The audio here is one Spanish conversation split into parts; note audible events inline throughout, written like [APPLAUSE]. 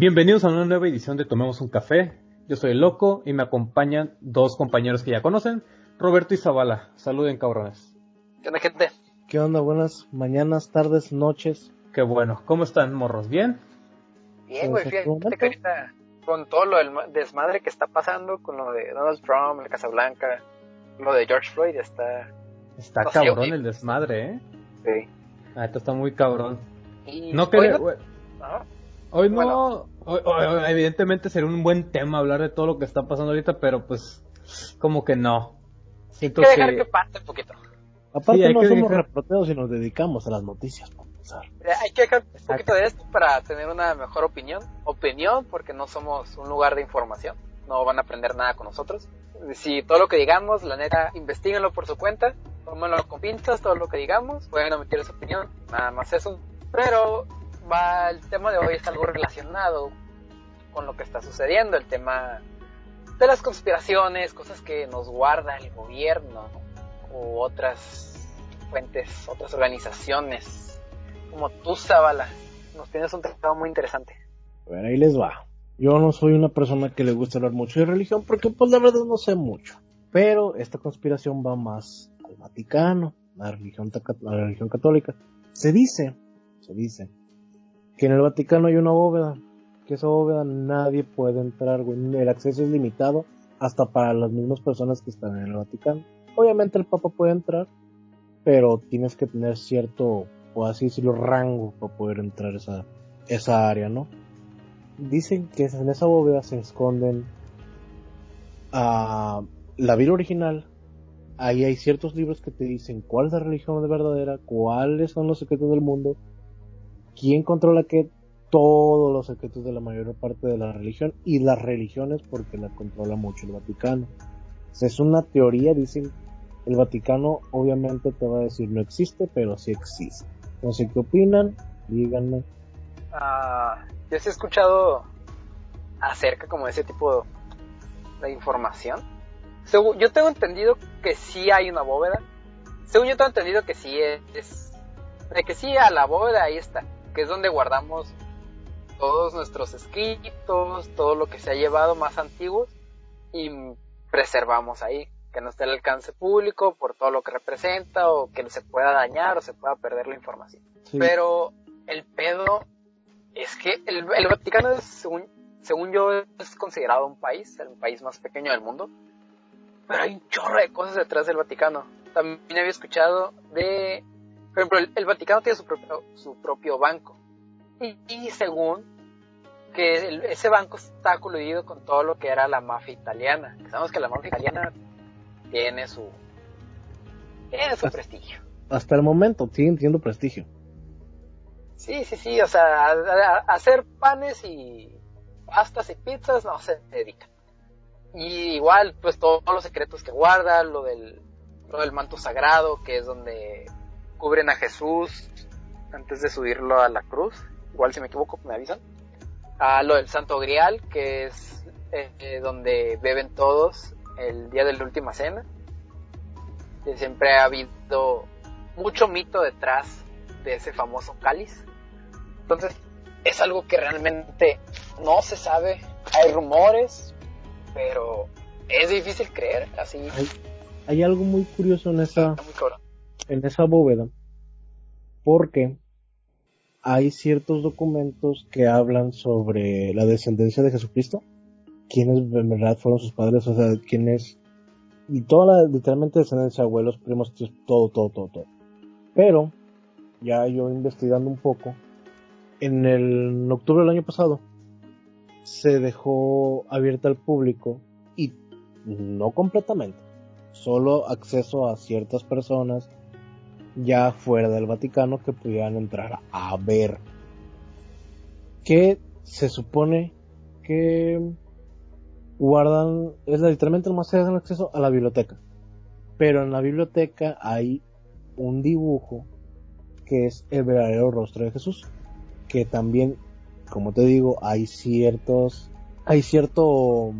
Bienvenidos a una nueva edición de Tomemos un Café. Yo soy el Loco y me acompañan dos compañeros que ya conocen, Roberto y Zavala. Saluden, cabrones. ¿Qué onda, gente? ¿Qué onda? Buenas mañanas, tardes, noches. Qué bueno. ¿Cómo están, morros? ¿Bien? Bien, güey. Fíjate que ahorita con todo lo del desmadre que está pasando, con lo de Donald Trump, la Casa Blanca, lo de George Floyd, está... Está cabrón el desmadre, ¿eh? Sí. Ah, esto está muy cabrón. no quería... Hoy no, evidentemente sería un buen tema hablar de todo lo que está pasando ahorita, pero pues como que no. Siento hay que dejar que, pase un poquito. Aparte no somos reporteros y nos dedicamos a las noticias, para eh, Hay que dejar un poquito de esto para tener una mejor opinión. Opinión, porque no somos un lugar de información. No van a aprender nada con nosotros. Si todo lo que digamos, la neta, investiguenlo por su cuenta. Tómenlo con pinzas, todo lo que digamos. Pueden omitir su opinión. Nada más eso. Pero va, el tema de hoy es algo relacionado con lo que está sucediendo, el tema de las conspiraciones, cosas que nos guarda el gobierno u otras fuentes, otras organizaciones, como tú, Zavala. Nos tienes un tratado muy interesante. Bueno, ahí les va. Yo no soy una persona que le gusta hablar mucho de religión porque pues la verdad no sé mucho. Pero esta conspiración va más al Vaticano, la religión, la religión católica. Se dice, se dice, que en el Vaticano hay una bóveda, que esa bóveda nadie puede entrar. El acceso es limitado hasta para las mismas personas que están en el Vaticano. Obviamente el Papa puede entrar, pero tienes que tener cierto, o así decirlo, rango para poder entrar esa, esa área, ¿no? Dicen que en esa bóveda se esconden a la Biblia original. Ahí hay ciertos libros que te dicen cuál es la religión de verdadera, cuáles son los secretos del mundo quién controla qué, todos los secretos de la mayor parte de la religión y las religiones porque la controla mucho el Vaticano. es una teoría, dicen, el Vaticano obviamente te va a decir no existe, pero sí existe. No sé qué opinan, díganme. Ah, yo sí he escuchado acerca como de ese tipo de información. yo tengo entendido que sí hay una bóveda. Según yo tengo entendido que sí es, de que sí a la bóveda ahí está que es donde guardamos todos nuestros escritos, todo lo que se ha llevado más antiguos y preservamos ahí, que no esté al alcance público por todo lo que representa o que se pueda dañar o se pueda perder la información. Pero el pedo es que el, Vaticano, es, según, según yo, es considerado un país, el país más pequeño del mundo, pero hay un chorro de cosas detrás del Vaticano. También había escuchado de por ejemplo, el, Vaticano tiene su propio, su propio banco. Y, según que ese banco está coludido con todo lo que era la mafia italiana. Sabemos que la mafia italiana tiene su, tiene su prestigio. Hasta el momento siguen teniendo prestigio. Sí, sí, sí, o sea, hacer panes y pastas y pizzas no se dedican. Y igual, pues todos los secretos que guarda, lo del, lo del manto sagrado, que es donde cubren a Jesús antes de subirlo a la cruz. Igual si me equivoco me avisan. A lo del Santo Grial, que es eh, donde beben todos el día de la última cena. Que siempre ha habido mucho mito detrás de ese famoso cáliz. Entonces, es algo que realmente no se sabe. Hay rumores, pero es difícil creer así. Hay, algo muy curioso en esa, en esa bóveda porque hay ciertos documentos que hablan sobre la descendencia de Jesucristo, quiénes en verdad fueron sus padres, o sea, quiénes y toda la literalmente descendencia, abuelos, primos, todo, todo, todo, todo. Pero ya yo investigando un poco, en el en octubre del año pasado se dejó abierta al público y no completamente, solo acceso a ciertas personas ya fuera del Vaticano que pudieran entrar a ver. Que se supone que guardan, es literalmente más se dan acceso a la biblioteca. Pero en la biblioteca hay un dibujo que es el verdadero rostro de Jesús. Que también, como te digo, hay ciertos, hay cierto,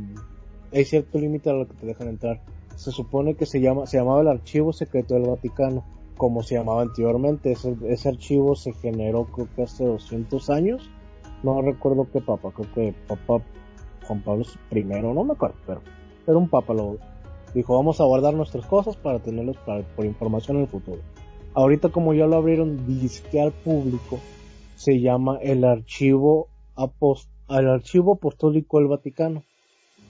hay cierto límite a lo que te dejan entrar. Se supone que se llama, se llamaba el archivo secreto del Vaticano como se llamaba anteriormente. Ese, archivo se generó creo que hace 200 años no recuerdo qué papa, creo que papa Juan Pablo I, no me acuerdo, pero era un papa, lo dijo, vamos a guardar nuestras cosas para tenerlos por información en el futuro. Ahorita como ya lo abrieron disque al público, se llama el archivo apost el archivo apostólico del Vaticano.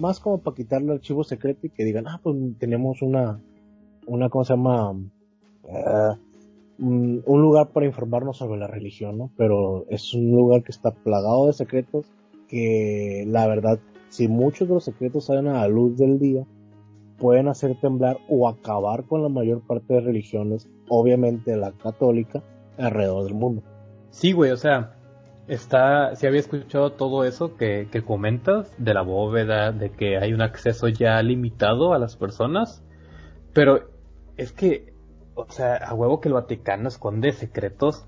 Más como para quitarle archivo secreto y que digan, ah, pues tenemos una, una, ¿cómo se llama? Eh, un, lugar para informarnos sobre la religión, ¿no? Pero es un lugar que está plagado de secretos que la verdad, si muchos de los secretos salen a la luz del día, pueden hacer temblar o acabar con la mayor parte de religiones, obviamente la católica, alrededor del mundo. Sí, güey, o sea, está, si había escuchado todo eso que, que comentas, de la bóveda, de que hay un acceso ya limitado a las personas, pero es que, o sea, a huevo que el Vaticano esconde secretos.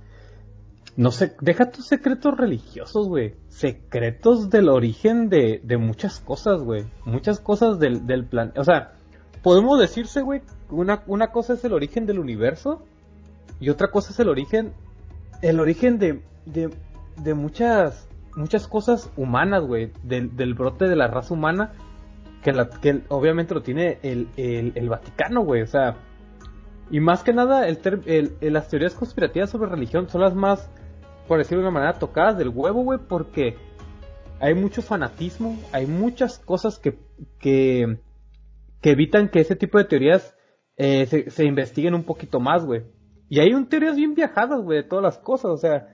No sé, deja tus secretos religiosos, güey. Secretos del origen de, de muchas cosas, güey. Muchas cosas del, del plan. O sea, podemos decirse, güey, una, una cosa es el origen del universo y otra cosa es el origen, el origen de, de, de muchas, muchas cosas humanas, güey. Del, del brote de la raza humana que, la, que obviamente lo tiene el, el, el Vaticano, güey. O sea, y más que nada, el, el, las teorías conspirativas sobre religión son las más, por decirlo de una manera, tocadas del huevo, güey, porque hay mucho fanatismo, hay muchas cosas que, que, que evitan que ese tipo de teorías eh, se, se, investiguen un poquito más, güey. Y hay un teorías bien viajadas, güey, de todas las cosas, o sea,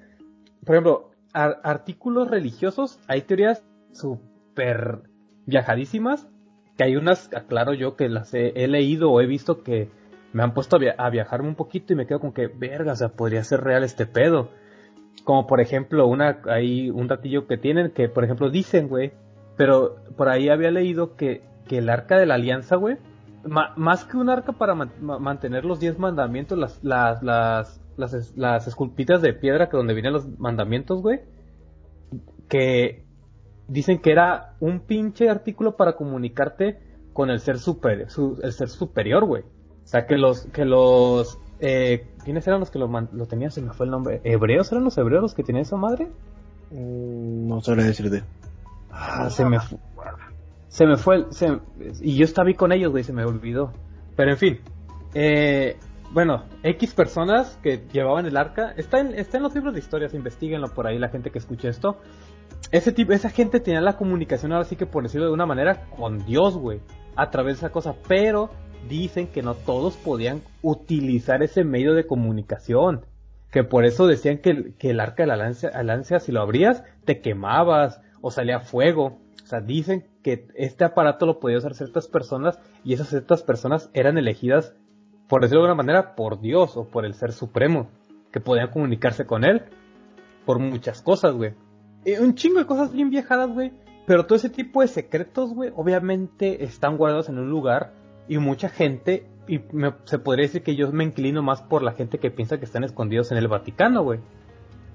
por ejemplo, artículos religiosos, hay teorías súper viajadísimas, que hay unas, aclaro yo, que las he leído o he visto que me han puesto a, viajarme un poquito y me quedo con que, verga, o sea, podría ser real este pedo. Como por ejemplo, una, hay un datillo que tienen que, por ejemplo, dicen, güey, pero por ahí había leído que, que el arca de la alianza, güey, más que un arca para mantener los diez mandamientos, las, las, las, las, las esculpitas de piedra que donde vienen los mandamientos, güey, que dicen que era un pinche artículo para comunicarte con el ser super, el ser superior, güey. O sea, que los, que los, eh, ¿quiénes eran los que lo, lo tenían? Se me fue el nombre. ¿Hebreos eran los hebreos los que tenían esa madre? Mm, no sabría decirte. Ah, se me fue. Se me fue, se, y yo estaba ahí con ellos, güey, se me olvidó. Pero en fin, eh, bueno, X personas que llevaban el arca, está en, está en los libros de historias, investiguenlo por ahí la gente que escuche esto. Ese tipo, esa gente tenía la comunicación ahora sí que por decirlo de una manera con Dios, güey, a través de esa cosa, pero dicen que no todos podían utilizar ese medio de comunicación. Que por eso decían que el, arca de la lancia, si lo abrías, te quemabas o salía fuego. O sea, dicen que este aparato lo podían usar ciertas personas y esas ciertas personas eran elegidas, por decirlo de alguna manera, por Dios o por el Ser Supremo, que podían comunicarse con él por muchas cosas, güey. un chingo de cosas bien viajadas, güey. Pero todo ese tipo de secretos, güey, obviamente están guardados en un lugar y mucha gente, y se podría decir que yo me inclino más por la gente que piensa que están escondidos en el Vaticano, güey.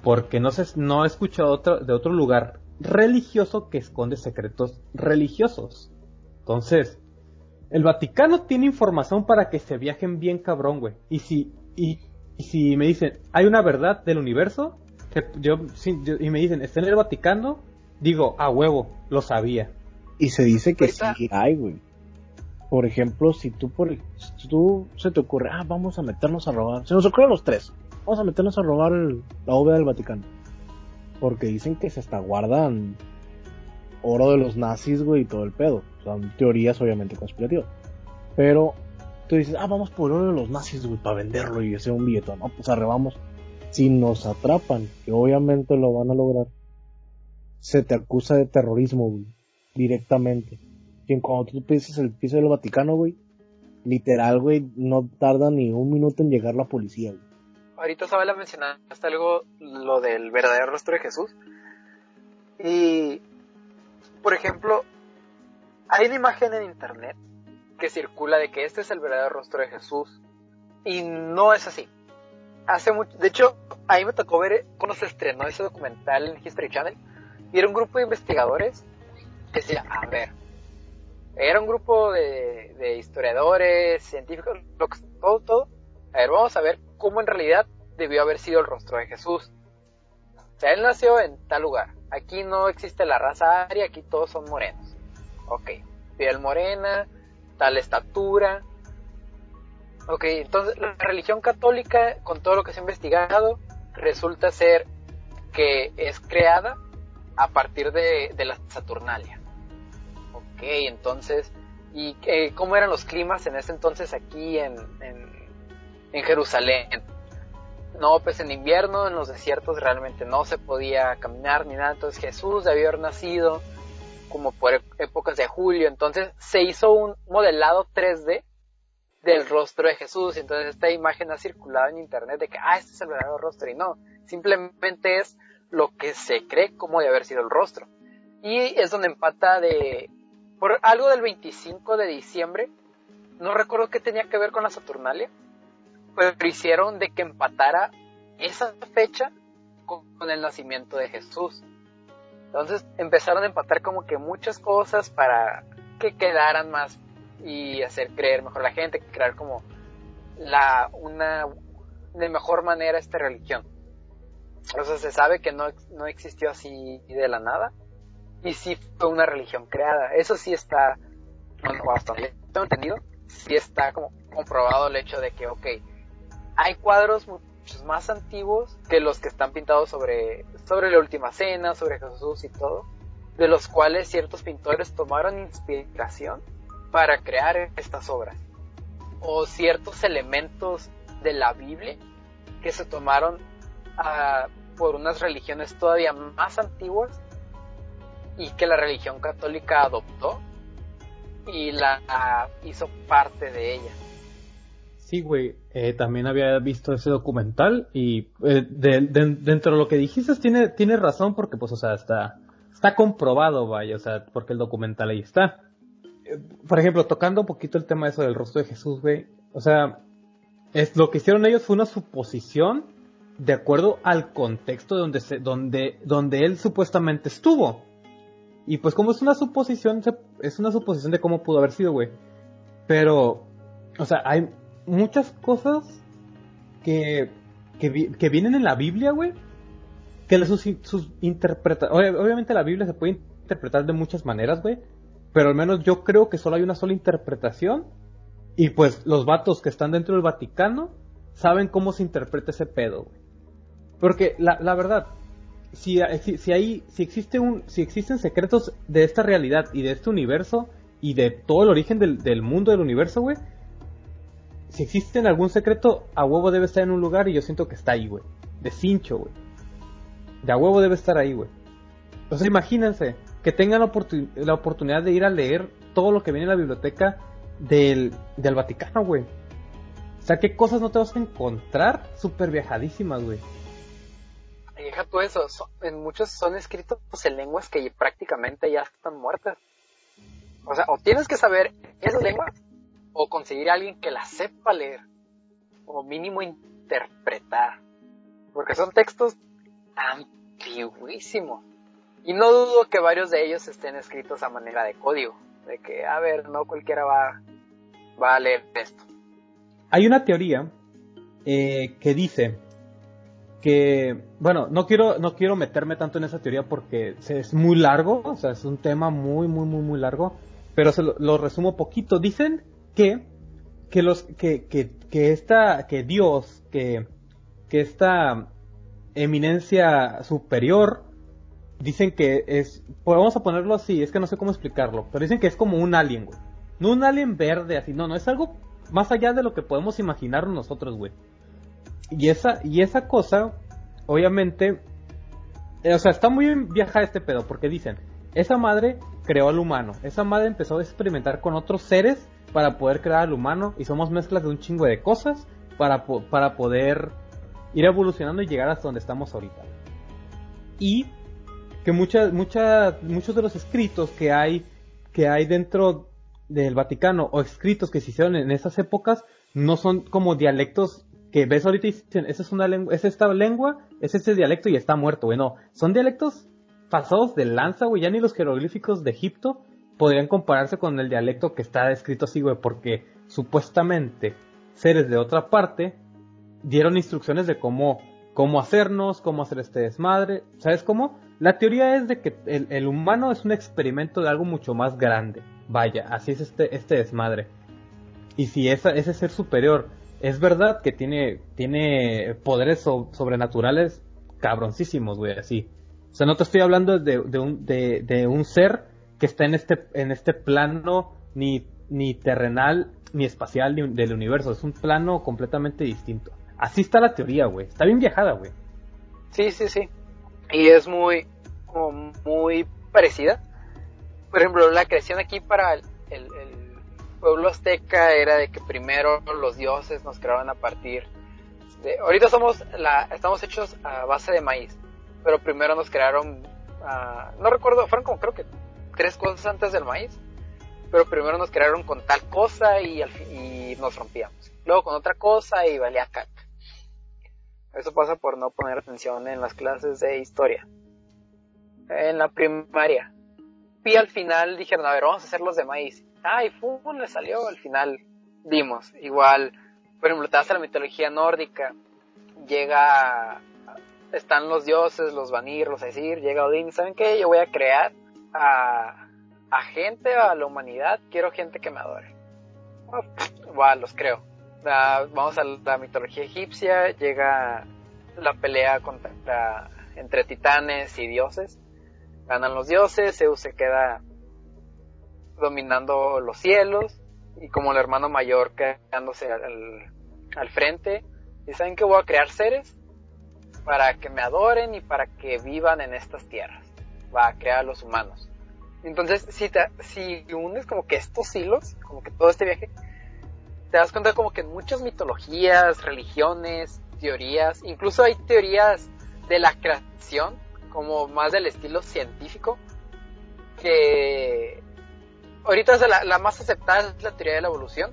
Porque no, sé, no he escuchado otro, de otro lugar religioso que esconde secretos religiosos. Entonces, el Vaticano tiene información para que se viajen bien cabrón, güey. Y si, y, si me dicen, hay una verdad del universo, yo, y me dicen, está en el Vaticano, digo, a huevo, lo sabía. Y se dice que sí hay, güey por ejemplo, si tú, por, tú se te ocurre, ah, vamos a meternos a robar, se nos ocurren los tres, vamos a meternos a robar la bóveda del Vaticano. Porque dicen que se hasta guardan oro de los nazis, güey, y todo el pedo. Son teorías obviamente conspirativas. Pero tú dices, ah, vamos por oro de los nazis, güey, para venderlo y hacer un billete. No, pues arrebamos. Si nos atrapan, que obviamente lo van a lograr, se te acusa de terrorismo, güey, directamente que cuando tú pises el piso del Vaticano, güey, literal, güey, no tarda ni un minuto en llegar la policía, güey. Ahorita Sabela mencionaste algo, lo del verdadero rostro de Jesús. Y, por ejemplo, hay una imagen en internet que circula de que este es el verdadero rostro de Jesús. Y no es así. Hace mucho, de hecho, ahí me tocó ver cuando se estrenó ese documental en History Channel. Y era un grupo de investigadores que decía, a ver, era un grupo de, historiadores, científicos, todo, todo. A ver, vamos a ver cómo en realidad debió haber sido el rostro de Jesús. sea, él nació en tal lugar. Aquí no existe la raza aria, aquí todos son morenos. Ok, piel morena, tal estatura. Ok, entonces la religión católica, con todo lo que se ha investigado, resulta ser que es creada a partir de, la Saturnalia. Entonces, ¿y cómo eran los climas en ese entonces aquí en, en Jerusalén? No, pues en invierno, en los desiertos realmente no se podía caminar ni nada, entonces Jesús debió haber nacido como por épocas de julio, entonces se hizo un modelado 3D del rostro de Jesús, entonces esta imagen ha circulado en internet de que, ah, este es el verdadero rostro, y no, simplemente es lo que se cree como de haber sido el rostro. Y es donde empata de, por algo del 25 de diciembre, no recuerdo qué tenía que ver con la Saturnalia, pero hicieron de que empatara esa fecha con, el nacimiento de Jesús. Entonces empezaron a empatar como que muchas cosas para que quedaran más y hacer creer mejor a la gente, crear como la una de mejor manera esta religión. O sea, se sabe que no, no existió así de la nada y sí fue una religión creada. Eso sí está, bueno, hasta tengo entendido, sí está como comprobado el hecho de que, ok, hay cuadros muchos más antiguos que los que están pintados sobre, sobre la última cena, sobre Jesús y todo, de los cuales ciertos pintores tomaron inspiración para crear estas obras. O ciertos elementos de la Biblia que se tomaron ah, por unas religiones todavía más antiguas y que la religión católica adoptó y la hizo parte de ella. Sí, güey, eh, también había visto ese documental y eh, dentro de lo que dijiste tiene, tiene razón porque pues, o sea, está, está comprobado, vaya, o sea, porque el documental ahí está. Eh, por ejemplo, tocando un poquito el tema eso del rostro de Jesús, güey, o sea, es, lo que hicieron ellos fue una suposición de acuerdo al contexto de donde, se, donde, donde él supuestamente estuvo. Y pues como es una suposición, es una suposición de cómo pudo haber sido, güey. Pero, o sea, hay, muchas cosas que, que, vienen en la Biblia, güey, que sus, sus obviamente la Biblia se puede interpretar de muchas maneras, güey, pero al menos yo creo que solo hay una sola interpretación y pues los vatos que están dentro del Vaticano saben cómo se interpreta ese pedo, güey. Porque la, la verdad, si, hay, si existe un, si existen secretos de esta realidad y de este universo y de todo el origen del, del mundo del universo, güey, si existe algún secreto, a huevo debe estar en un lugar y yo siento que está ahí, güey. De cincho, güey. De a huevo debe estar ahí, güey. Sea, imagínense que tengan la, oportunidad de ir a leer todo lo que viene en la biblioteca del, del Vaticano, güey. O sea, ¿qué cosas no te vas a encontrar súper viajadísimas, güey? Deja tú eso, en muchos son escritos en lenguas que prácticamente ya están muertas. O sea, o tienes que saber esa lengua o conseguir a alguien que la sepa leer, o mínimo interpretar, porque son textos antiguísimos. Y no dudo que varios de ellos estén escritos a manera de código, de que, a ver, no cualquiera va, va a leer esto. Hay una teoría eh, que dice que, bueno, no quiero, no quiero meterme tanto en esa teoría porque es muy largo, o sea, es un tema muy, muy, muy, muy largo, pero se lo, resumo poquito. Dicen que, que los, que, que, que esta, que Dios, que, que esta eminencia superior, dicen que es, pues vamos a ponerlo así, es que no sé cómo explicarlo, pero dicen que es como un alien, güey. No un alien verde así, no, no, es algo más allá de lo que podemos imaginar nosotros, güey. Y esa, y esa cosa, obviamente, eh, o sea, está muy bien viajar este pedo, porque dicen, esa madre creó al humano, esa madre empezó a experimentar con otros seres para poder crear al humano y somos mezclas de un chingo de cosas para, para poder ir evolucionando y llegar hasta donde estamos ahorita. Y que muchas, muchas, muchos de los escritos que hay, que hay dentro del Vaticano o escritos que se hicieron en esas épocas no son como dialectos que ves ahorita y dicen, esa es una es esta lengua, es este dialecto y está muerto, güey, no, son dialectos pasados de lanza, güey, ya ni los jeroglíficos de Egipto podrían compararse con el dialecto que está escrito así, güey, porque supuestamente seres de otra parte dieron instrucciones de cómo, cómo hacernos, cómo hacer este desmadre. ¿Sabes cómo? La teoría es de que el, humano es un experimento de algo mucho más grande. Vaya, así es este, este desmadre. Y si ese ser superior es verdad que tiene, tiene poderes sobrenaturales cabroncísimos, güey, así. O sea, no te estoy hablando de, un, de, un ser que está en este, en este plano ni, ni terrenal ni espacial del universo. Es un plano completamente distinto. Así está la teoría, güey. Está bien viajada, güey. Sí, sí, sí. Y es muy, muy parecida. Por ejemplo, la creación aquí para el, el, pueblo azteca era de que primero los dioses nos creaban a partir de... Ahorita somos la, estamos hechos a base de maíz pero primero nos crearon, ah, no recuerdo, fueron como creo que tres cosas antes del maíz, pero primero nos crearon con tal cosa y, al y nos rompíamos. Luego con otra cosa y valía caca. Eso pasa por no poner atención en las clases de historia. En la primaria. Y al final dijeron, a ver, vamos a hacer los de maíz. Ay, fum, le salió. Al final dimos. Igual, por ejemplo, te vas a la mitología nórdica. Llega están los dioses, los Vanir, los Aesir, llega Odín, ¿saben qué? Yo voy a crear a, a gente, a la humanidad, quiero gente que me adore. Oh, los creo. vamos a la mitología egipcia, llega la pelea contra, entre titanes y dioses. Ganan los dioses, Zeus se queda dominando los cielos y como el hermano mayor quedándose al, al frente. ¿Y saben que voy a crear seres? para que me adoren y para que vivan en estas tierras. Va a crear a los humanos. Entonces, si, te, si unes como que estos hilos, como que todo este viaje, te das cuenta como que en muchas mitologías, religiones, teorías, incluso hay teorías de la creación, como más del estilo científico, que ahorita la, la más aceptada es la teoría de la evolución.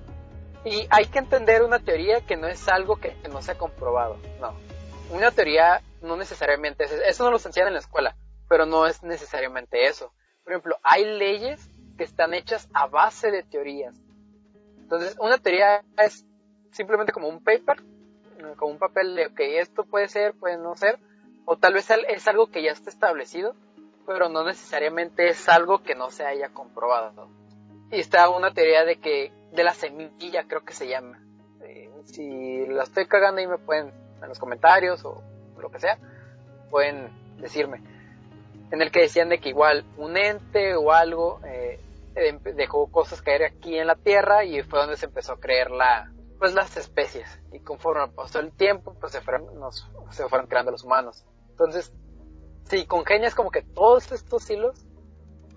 Y hay que entender una teoría que no es algo que no se ha comprobado, no una teoría no necesariamente es eso, no lo enseñan en la escuela, pero no es necesariamente eso. Por ejemplo, hay leyes que están hechas a base de teorías. Entonces, una teoría es simplemente como un paper, como un papel de, ok, esto puede ser, puede no ser, o tal vez es algo que ya está establecido, pero no necesariamente es algo que no se haya comprobado. Y está una teoría de que, de la semilla creo que se llama. Eh, si la estoy cagando y me pueden en los comentarios o lo que sea, pueden decirme. En el que decían de que igual un ente o algo eh, em, dejó cosas caer aquí en la Tierra y fue donde se empezó a crear la, pues las especies. Y conforme pasó el tiempo, pues se fueron, se fueron creando los humanos. Entonces, si congenias como que todos estos hilos,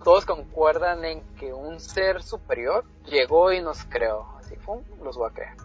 todos concuerdan en que un ser superior llegó y nos creó. Así, fue, los voy a crear.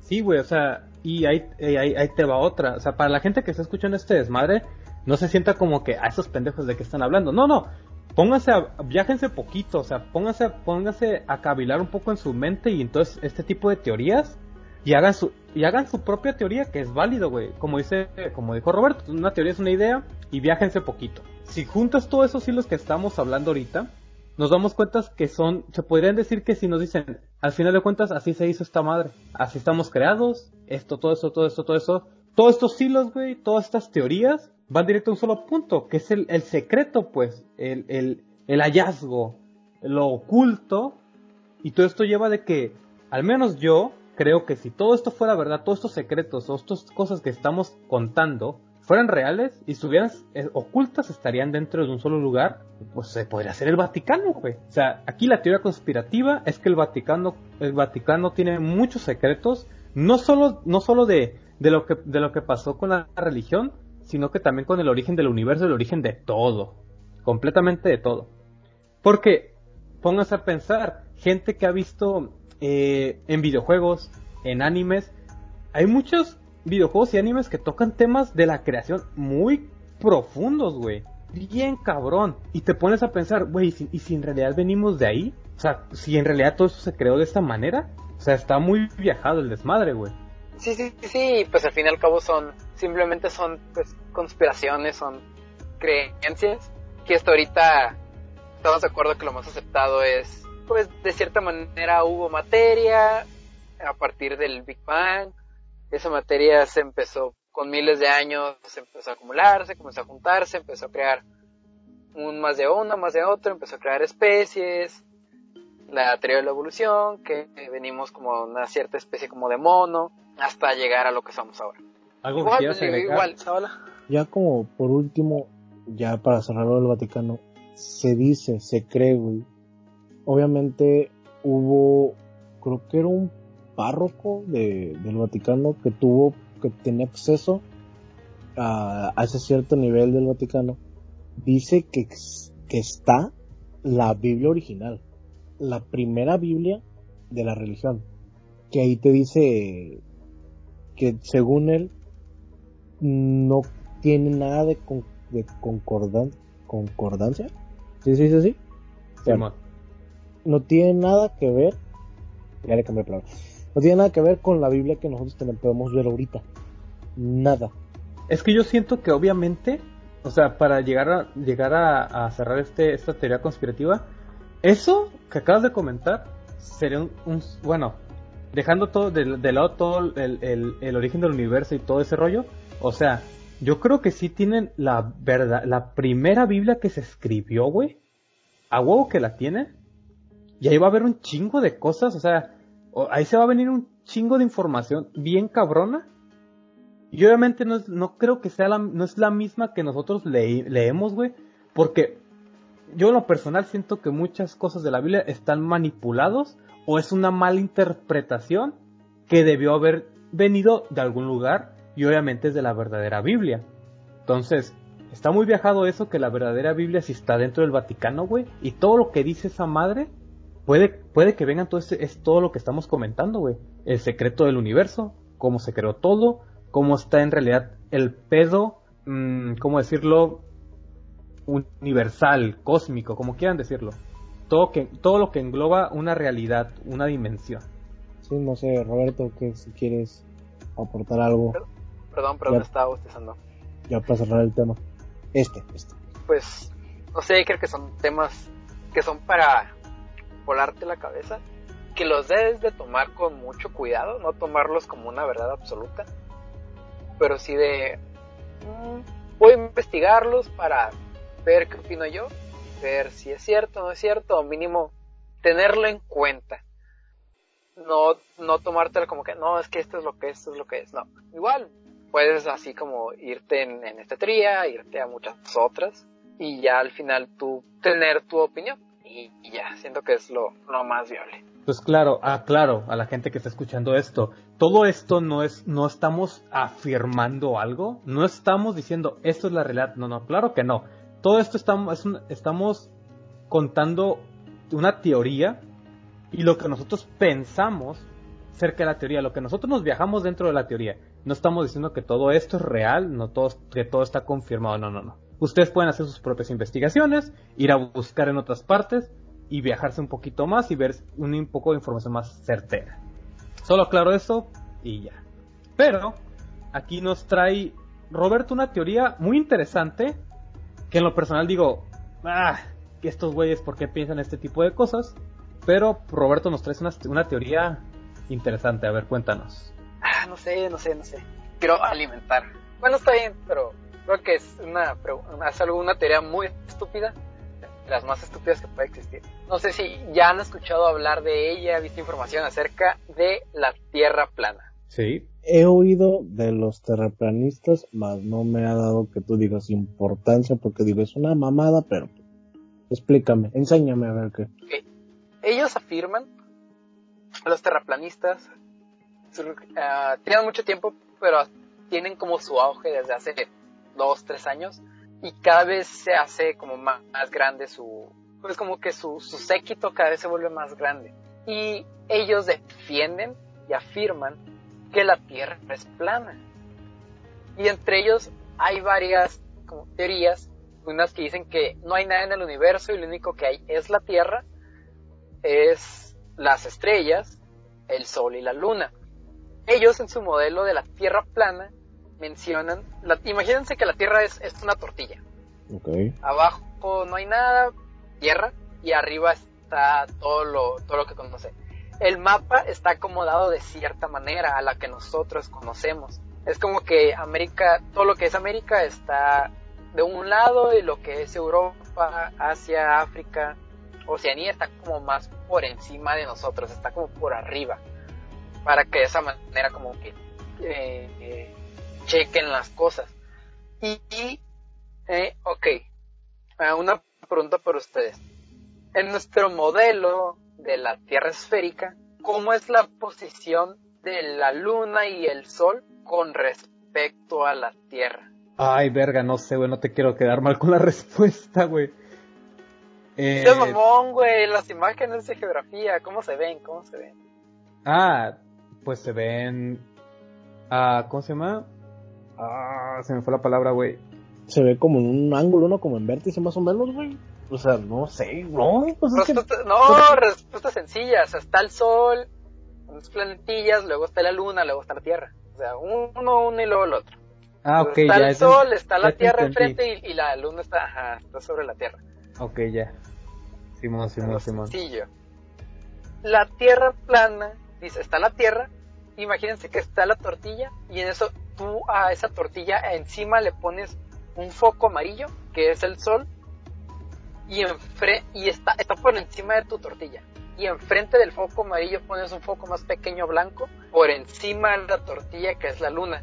Sí, güey, o sea, y ahí, ahí, ahí, te va otra. O sea, para la gente que está escuchando este desmadre, no se sienta como que a esos pendejos de que están hablando. No, no. Pónganse a, poquito, o sea, pónganse, pónganse a cavilar un poco en su mente y entonces este tipo de teorías y hagan su, y hagan su propia teoría que es válido, güey. Como dice, como dijo Roberto, una teoría es una idea y viajense poquito. Si juntas todos esos hilos que estamos hablando ahorita, nos damos cuenta que son, se podrían decir que si nos dicen, al final de cuentas, así se hizo esta madre, así estamos creados, esto, todo eso, todo eso, todo eso, todos estos hilos, güey, todas estas teorías van directo a un solo punto, que es el, el secreto, pues, el, el, el hallazgo, lo oculto, y todo esto lleva de que, al menos yo, creo que si todo esto fuera verdad, todos estos secretos o estas cosas que estamos contando, fueran reales y estuvieran eh, ocultas, estarían dentro de un solo lugar, pues se podría ser el Vaticano, güey. O sea, aquí la teoría conspirativa es que el Vaticano, el Vaticano tiene muchos secretos, no solo, no solo de, de lo que, de lo que pasó con la religión, sino que también con el origen del universo, el origen de todo, completamente de todo. Porque, pónganse a pensar, gente que ha visto eh, en videojuegos, en animes, hay muchos videojuegos y animes que tocan temas de la creación muy profundos, güey. Bien cabrón. Y te pones a pensar, güey, ¿y si en realidad venimos de ahí? O sea, si en realidad todo eso se creó de esta manera. O sea, está muy viajado el desmadre, güey. Sí, sí, sí, pues al fin y al cabo son, simplemente son pues, conspiraciones, son creencias, que hasta ahorita estamos de acuerdo que lo más aceptado es, pues de cierta manera hubo materia a partir del Big Bang, esa materia se empezó con miles de años se empezó a acumularse, comenzó a juntarse, empezó a crear un más de uno, más de otro, empezó a crear especies, la teoría de la evolución, que venimos como una cierta especie como de mono, hasta llegar a lo que somos ahora. ¿Algo igual, igual, Ya como por último, ya para cerrarlo del Vaticano, se dice, se cree, güey. Obviamente hubo, creo que era un párroco de, del Vaticano que tuvo, que tenía acceso a, a ese cierto nivel del Vaticano. Dice que, que está la Biblia original la primera Biblia de la religión, que ahí te dice que según él no tiene nada de, de concordancia, ¿sí se dice así? no tiene nada que ver, ya le cambié palabra, no tiene nada que ver con la Biblia que nosotros tenemos, podemos ver ahorita, nada. Es que yo siento que obviamente, o sea, para llegar a llegar a, cerrar este esta teoría conspirativa, eso que acabas de comentar sería un, bueno, dejando todo de, lado todo el, el, origen del universo y todo ese rollo, o sea, yo creo que sí tienen la verdad, la primera Biblia que se escribió, güey, a huevo que la tiene, y ahí va a haber un chingo de cosas, o sea, ahí se va a venir un chingo de información bien cabrona, y obviamente no, no creo que sea la, no es la misma que nosotros leemos, güey, porque yo en lo personal siento que muchas cosas de la Biblia están manipulados o es una mala interpretación que debió haber venido de algún lugar y obviamente es de la verdadera Biblia. Entonces, está muy viajado eso que la verdadera Biblia si está dentro del Vaticano, güey, y todo lo que dice esa madre puede puede que vengan todo ese, es todo lo que estamos comentando, güey. El secreto del universo, cómo se creó todo, cómo está en realidad el pedo, mmm, cómo decirlo, universal, cósmico, como quieran decirlo. Todo, que, todo lo que engloba una realidad, una dimensión. Sí, no sé, Roberto, que si quieres aportar algo. Perdón, pero me estaba bostezando. Ya para cerrar el tema. Este, este. Pues, no sé, creo que son temas que son para volarte la cabeza, que los debes de tomar con mucho cuidado, no tomarlos como una verdad absoluta, pero sí de... Mm, voy a investigarlos para ver qué opino yo, ver si es cierto o no es cierto, o mínimo tenerlo en cuenta. No, no tomártelo como que, no, es que esto es lo que esto es lo que es. No, igual, puedes así como irte en, esta teoría, irte a muchas otras, y ya al final tú tener tu opinión. Y, ya, siento que es lo, lo más viable. Pues claro, aclaro a la gente que está escuchando esto, todo esto no es, no estamos afirmando algo, no estamos diciendo esto es la realidad, no, no, claro que no todo esto estamos, estamos contando una teoría y lo que nosotros pensamos cerca de la teoría, lo que nosotros nos viajamos dentro de la teoría. No estamos diciendo que todo esto es real, no todo, que todo está confirmado, no, no, no. Ustedes pueden hacer sus propias investigaciones, ir a buscar en otras partes y viajarse un poquito más y ver un, poco de información más certera. Solo aclaro eso y ya. Pero aquí nos trae Roberto una teoría muy interesante que en lo personal digo, ah, que estos güeyes, ¿por qué piensan este tipo de cosas? Pero Roberto nos trae una, una teoría interesante, a ver, cuéntanos. Ah, no sé, no sé, no sé. Quiero alimentar. Bueno, está bien, pero creo que es una, es algo, una teoría muy estúpida, de las más estúpidas que puede existir. No sé si ya han escuchado hablar de ella, visto información acerca de la Tierra plana. Sí he oído de los terraplanistas, más no me ha dado que tú digas importancia, porque digo, es una mamada, pero explícame, enséñame a ver qué. Ellos afirman, los terraplanistas, uh, tienen mucho tiempo, pero tienen como su auge desde hace dos, tres años, y cada vez se hace como más, grande su, pues como que su, su séquito cada vez se vuelve más grande. Y ellos defienden y afirman que la Tierra es plana. Y entre ellos hay varias teorías, unas que dicen que no hay nada en el universo y lo único que hay es la Tierra, es las estrellas, el Sol y la Luna. Ellos en su modelo de la Tierra plana mencionan, la, imagínense que la Tierra es, es una tortilla. Abajo no hay nada, tierra, y arriba está todo lo, todo lo que conoce el mapa está acomodado de cierta manera a la que nosotros conocemos. Es como que América, todo lo que es América está de un lado y lo que es Europa, Asia, África, Oceanía está como más por encima de nosotros, está como por arriba, para que de esa manera como que eh, eh, chequen las cosas. Y, eh, ok, una pregunta para ustedes. En nuestro modelo de la Tierra esférica, ¿cómo es la posición de la Luna y el Sol con respecto a la Tierra? Ay, verga, no sé, güey, no te quiero quedar mal con la [LAUGHS] respuesta, güey. Eh... mamón, güey, las imágenes de geografía, ¿cómo se ven? ¿Cómo se ven? Ah, pues se ven... Ah, ¿cómo se llama? Ah, se me fue la palabra, güey. Se ve como en un ángulo, ¿no? Como en vértice más o menos, güey. O sea, no sé, no. Pues No, respuesta sencilla. O sea, está el Sol, unas planetillas, luego está la Luna, luego está la Tierra. O sea, uno, uno y luego el otro. Ah, ok, está ya. el Sol, está la Tierra enfrente y, la Luna está, está sobre la Tierra. Ok, ya. Simón, Simón, Simón. Sencillo. La Tierra plana, dice, está la Tierra, imagínense que está la tortilla y en eso tú a esa tortilla encima le pones un foco amarillo, que es el sol, y, y está, está por encima de tu tortilla. Y enfrente del foco amarillo pones un foco más pequeño blanco por encima de la tortilla que es la luna.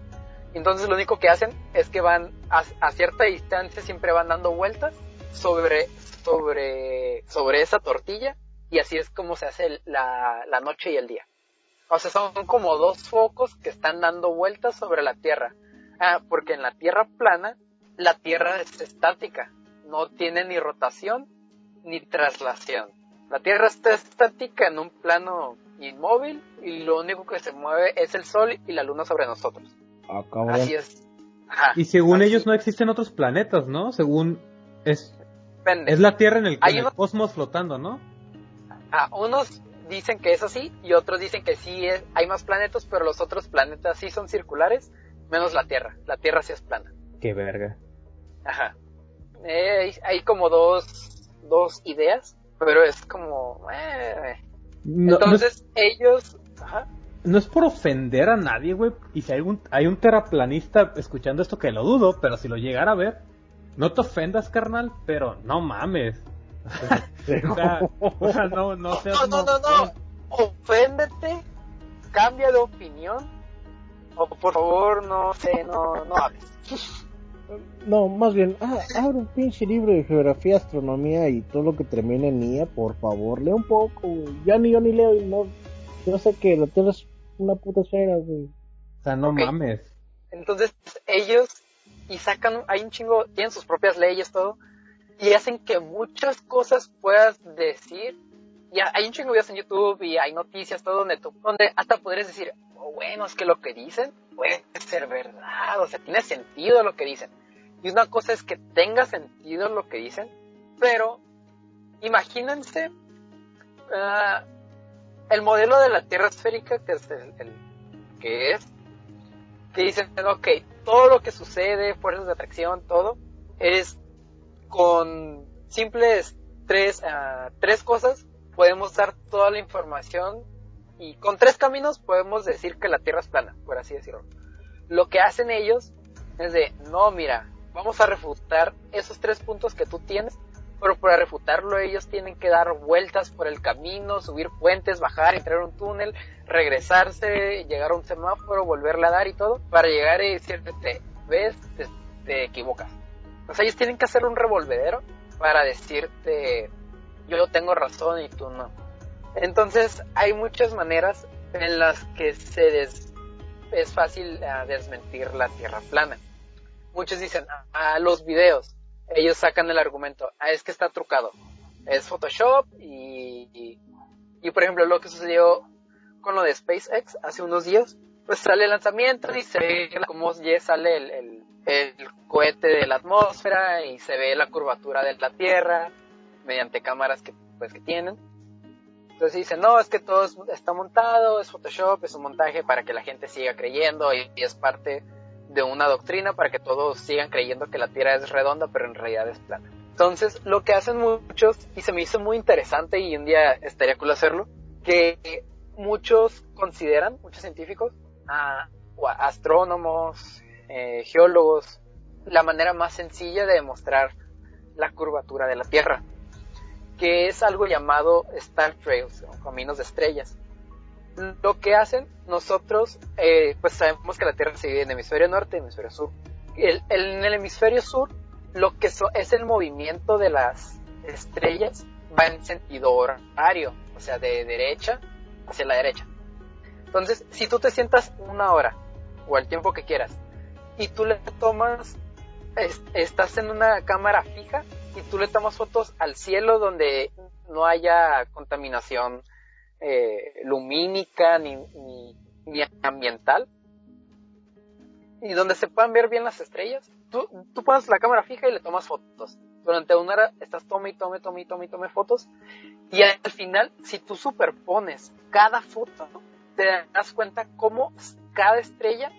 Entonces lo único que hacen es que van a, cierta distancia, siempre van dando vueltas sobre, sobre, sobre esa tortilla y así es como se hace la, la noche y el día. O sea, son como dos focos que están dando vueltas sobre la Tierra. Ah, porque en la Tierra plana, la Tierra es estática. No tiene ni rotación ni traslación. La Tierra está estática en un plano inmóvil y lo único que se mueve es el Sol y la Luna sobre nosotros. Ah, Así es. y según ellos no existen otros planetas, ¿no? Según es es la Tierra en el, el cosmos flotando, ¿no? Ah, unos dicen que es así y otros dicen que sí es, hay más planetas, pero los otros planetas sí son circulares, menos la Tierra. La Tierra sí es plana. Qué verga. Ajá. Eh, hay como dos, dos ideas, pero es como... Eh. Entonces ellos... Ajá. No es por ofender a nadie, güey. Y si hay un, hay un terraplanista escuchando esto que lo dudo, pero si lo llegara a ver, no te ofendas, carnal, pero no mames. [LAUGHS] o sea, no, no, no, no, no, no, oféndete, cambia de opinión, o por favor, no sé, no, no hables. [LAUGHS] No, más bien, ah, abre un pinche libro de geografía, astronomía y todo lo que termine en IA, por favor, lee un poco, ya ni yo ni leo y no, yo sé que la Tierra es una puta esfera, güey. O sea, no mames. Entonces, ellos, y sacan, hay un chingo, tienen sus propias leyes, todo, y hacen que muchas cosas puedas decir. Y hay un chingo de videos en YouTube y hay noticias, todo donde tú, donde hasta podrías decir, oh, bueno, es que lo que dicen puede ser verdad, o sea, tiene sentido lo que dicen. Y una cosa es que tenga sentido lo que dicen, pero imagínense ah, el modelo de la Tierra esférica, que es el, el, que es, que dicen, ok, todo lo que sucede, fuerzas de atracción, todo, es con simples tres, uh, tres cosas podemos dar toda la información y con tres caminos podemos decir que la Tierra es plana, por así decirlo. Lo que hacen ellos es de, no, mira, vamos a refutar esos tres puntos que tú tienes, pero para refutarlo ellos tienen que dar vueltas por el camino, subir puentes, bajar, entrar a un túnel, regresarse, llegar a un semáforo, volverle a dar y todo, para llegar y decirte, ves, te equivocas. O sea, ellos tienen que hacer un revolvedero para decirte, yo tengo razón y tú no. Entonces, hay muchas maneras en las que se es fácil uh, desmentir la tierra plana. Muchos dicen, a los videos, ellos sacan el argumento, ah, es que está trucado, es Photoshop y, y, por ejemplo lo que sucedió con lo de SpaceX hace unos días, pues sale el lanzamiento y se ve como ya sale el el cohete de la atmósfera y se ve la curvatura de la Tierra mediante cámaras que, pues, que tienen. Entonces dicen, no, es que todo está montado, es Photoshop, es un montaje para que la gente siga creyendo y, es parte de una doctrina para que todos sigan creyendo que la Tierra es redonda, pero en realidad es plana. Entonces, lo que hacen muchos, y se me hizo muy interesante y un día estaría cool hacerlo, que muchos consideran, muchos científicos, a astrónomos, eh, geólogos, la manera más sencilla de demostrar la curvatura de la Tierra, que es algo llamado Star Trails, o caminos de estrellas. Lo que hacen nosotros, eh, pues sabemos que la Tierra se divide en hemisferio norte y hemisferio sur. El, en el hemisferio sur, lo que es el movimiento de las estrellas va en sentido horario, o sea, de derecha hacia la derecha. Entonces, si tú te sientas una hora o el tiempo que quieras y tú le tomas, estás en una cámara fija y tú le tomas fotos al cielo donde no haya contaminación eh, lumínica ni, ni, ambiental y donde se puedan ver bien las estrellas, tú, tú pones la cámara fija y le tomas fotos. Durante una hora estás tome y tome, tome y tome y tome fotos y al final, si tú superpones cada foto, te das cuenta cómo cada estrella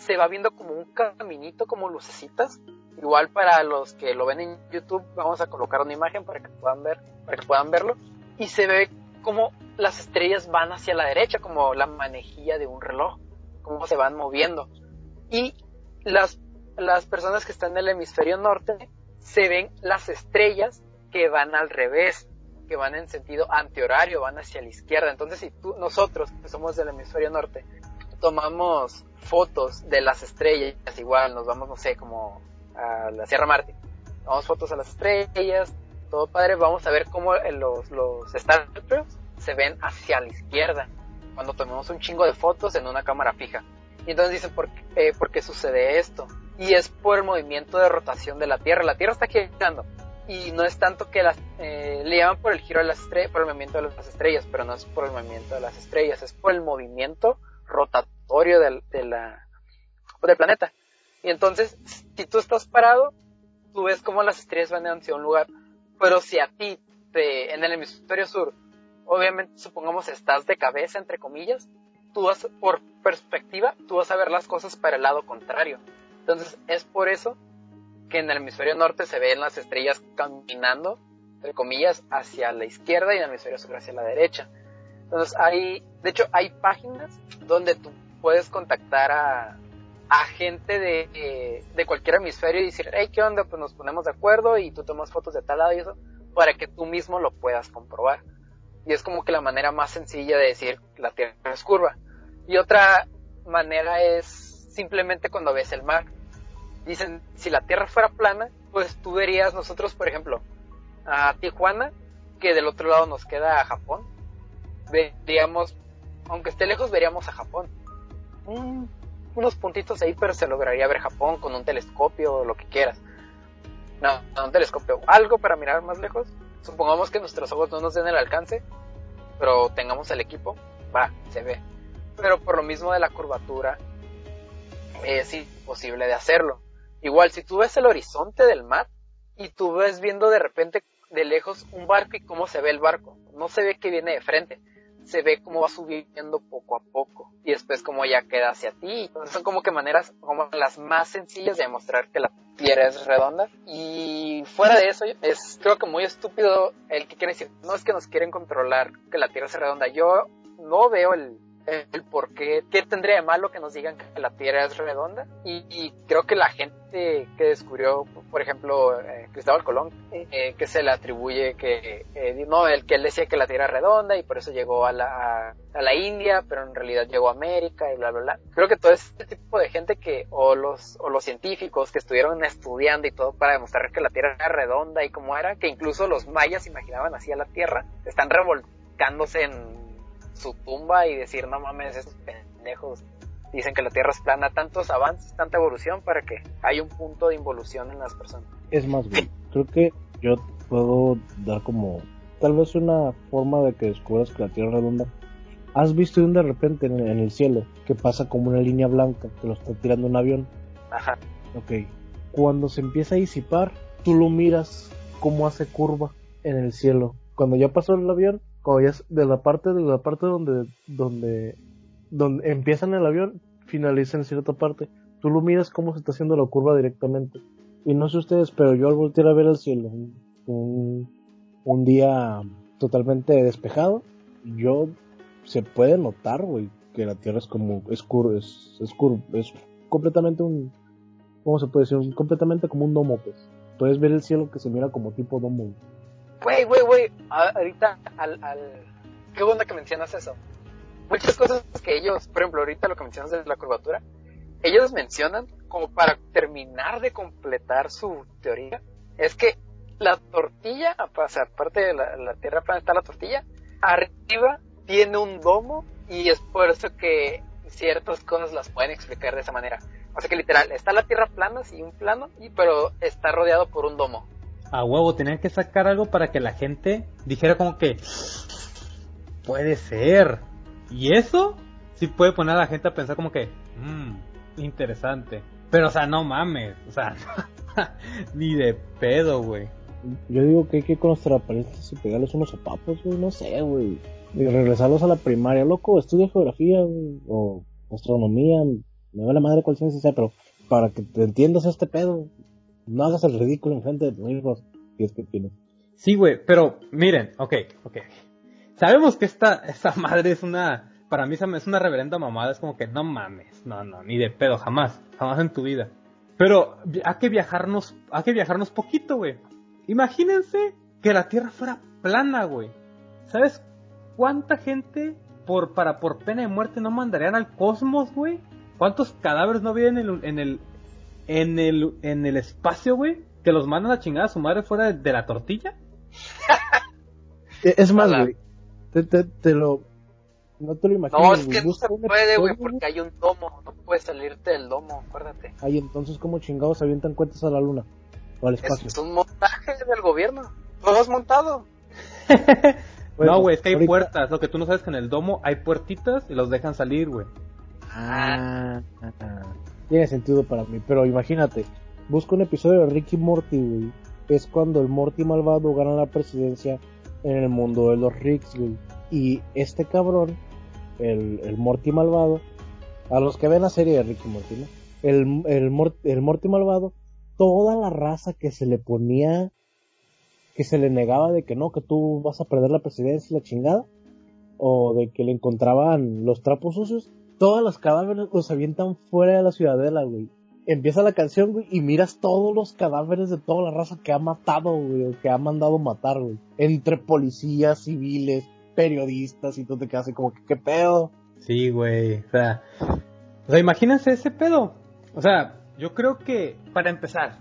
se va viendo como un caminito, como lucecitas. Igual para los que lo ven en YouTube, vamos a colocar una imagen para que puedan ver, para que puedan verlo. Y se ve como las estrellas van hacia la derecha, como la manejilla de un reloj, cómo se van moviendo. Y las, las personas que están en el hemisferio norte se ven las estrellas que van al revés que van en sentido antihorario, van hacia la izquierda. Entonces, si tú, nosotros, que somos del hemisferio norte, tomamos fotos de las estrellas, igual nos vamos, no sé, como a la Sierra Marte, tomamos fotos a las estrellas, todo padre, vamos a ver cómo los, los se ven hacia la izquierda cuando tomamos un chingo de fotos en una cámara fija. Y entonces dicen, ¿por qué, eh, ¿por qué sucede esto? Y es por el movimiento de rotación de la Tierra. La Tierra está girando, y no es tanto que las eh, le llaman por el giro de las estrellas, por el movimiento de las estrellas, pero no es por el movimiento de las estrellas, es por el movimiento rotatorio del, del planeta. Y entonces, si tú estás parado, tú ves cómo las estrellas van hacia un lugar, pero si a ti, te, en el hemisferio sur, obviamente, supongamos, estás de cabeza, entre comillas, tú vas, por perspectiva, tú vas a ver las cosas para el lado contrario. Entonces, es por eso que en el hemisferio norte se ven las estrellas caminando, entre comillas, hacia la izquierda y en el hemisferio sur hacia la derecha. Entonces hay, de hecho, hay páginas donde tú puedes contactar a, gente de, de cualquier hemisferio y decir, hey, ¿qué onda? Pues nos ponemos de acuerdo y tú tomas fotos de tal lado y eso, para que tú mismo lo puedas comprobar. Y es como que la manera más sencilla de decir la Tierra es curva. Y otra manera es simplemente cuando ves el mar dicen, si la Tierra fuera plana, pues tú verías nosotros, por ejemplo, a Tijuana, que del otro lado nos queda a Japón. Veríamos, aunque esté lejos, veríamos a Japón. unos puntitos ahí, pero se lograría ver Japón con un telescopio o lo que quieras. No, no un telescopio, algo para mirar más lejos. Supongamos que nuestros ojos no nos den el alcance, pero tengamos el equipo, va, se ve. Pero por lo mismo de la curvatura, es imposible de hacerlo. Igual, si tú ves el horizonte del mar y tú ves viendo de repente de lejos un barco y cómo se ve el barco, no se ve que viene de frente, se ve cómo va subiendo poco a poco y después cómo ya queda hacia ti. Entonces son como que maneras como las más sencillas de demostrar que la Tierra es redonda y fuera de eso es creo que muy estúpido el que quiere decir, no es que nos quieren controlar que la Tierra es redonda. Yo no veo el el por qué, qué tendría de malo que nos digan que la Tierra es redonda. Y, creo que la gente que descubrió, por ejemplo, eh, Cristóbal Colón, eh, que se le atribuye que, eh, no, el que él decía que la Tierra es redonda y por eso llegó a la, a, la India, pero en realidad llegó a América y bla, bla, bla. Creo que todo este tipo de gente que, o los, o los científicos que estuvieron estudiando y todo para demostrar que la Tierra era redonda y cómo era, que incluso los mayas imaginaban así a la Tierra, están revolcándose en su tumba y decir, no mames, estos pendejos dicen que la Tierra es plana, tantos avances, tanta evolución para que haya un punto de involución en las personas. Es más, güey, creo que yo puedo dar como tal vez una forma de que descubras que la Tierra es redonda. ¿Has visto de repente en, el cielo que pasa como una línea blanca que lo está tirando un avión? Ajá. Ok. Cuando se empieza a disipar, tú lo miras como hace curva en el cielo. Cuando ya pasó el avión, ya de la parte de la parte donde donde donde empiezan el avión finaliza en cierta parte tú lo miras cómo se está haciendo la curva directamente y no sé ustedes pero yo al voltear a ver el cielo un, un día totalmente despejado yo se puede notar güey que la Tierra es como, es es, es, es completamente un, ¿cómo se puede decir? completamente como un domo, pues. Puedes ver el cielo que se mira como tipo domo. Güey, güey, güey, ahorita, al, qué onda que mencionas eso. Muchas cosas que ellos, por ejemplo, ahorita lo que mencionas de la curvatura, ellos mencionan como para terminar de completar su teoría, es que la tortilla, aparte de la, la tierra plana está la tortilla, arriba tiene un domo y es por eso que ciertas cosas las pueden explicar de esa manera. O sea que literal, está la tierra plana, sí, un plano, y, pero está rodeado por un domo. A huevo, tenían que sacar algo para que la gente dijera como que puede ser. Y eso sí puede poner a la gente a pensar como que, mmm, interesante. Pero, o sea, no mames, o sea, [LAUGHS] ni de pedo, güey. Yo digo que hay que con los terraplanistas y pegarles unos zapapos, güey, no sé, güey. Y regresarlos a la primaria, loco, estudia geografía, güey, o astronomía, me va la madre cuál sea, pero para que te entiendas este pedo, no hagas el ridículo en frente de tus hijos, si es que tienes. Sí, güey, pero miren, ok, ok. Sabemos que esta, esta madre es una, para mí es una reverenda mamada, es como que no mames, no, no, ni de pedo, jamás, jamás en tu vida. Pero hay que viajarnos, hay que viajarnos poquito, güey. Imagínense que la Tierra fuera plana, güey. ¿Sabes cuánta gente por, para, por pena de muerte no mandarían al cosmos, güey? ¿Cuántos cadáveres no vienen en el, en el, en el, en el espacio, güey? Que los mandan a chingar a su madre fuera de, la tortilla. [LAUGHS] Eh, es más, güey. Te, te, lo, no te lo imaginas. No, es que no se puede, güey, porque hay un domo. No puedes salirte del domo, acuérdate. Ay, entonces, ¿cómo chingados avientan cuentas a la luna? O al espacio. Es un montaje del gobierno. Lo has montado. [LAUGHS] no, güey, es que hay puertas. Lo que tú no sabes es que en el domo hay puertitas y los dejan salir, güey. Ah, tiene sentido para mí, pero imagínate, busca un episodio de Ricky Morty, güey. Es cuando el Morty malvado gana la presidencia en el mundo de los Ricks, güey. Y este cabrón, el, el Morty malvado, a los que ven la serie de Ricky Morty, ¿no? El, el, el Morty malvado, toda la raza que se le ponía, que se le negaba de que no, que tú vas a perder la presidencia y la chingada, o de que le encontraban los trapos sucios, todos los cadáveres los avientan fuera de la ciudadela, güey. Empieza la canción, güey, y miras todos los cadáveres de toda la raza que ha matado, güey, que ha mandado matar, güey. Entre policías, civiles, periodistas, y tú te quedas así como que, ¿qué pedo? Sí, güey, o sea, o sea, imagínense ese pedo. O sea, yo creo que, para empezar,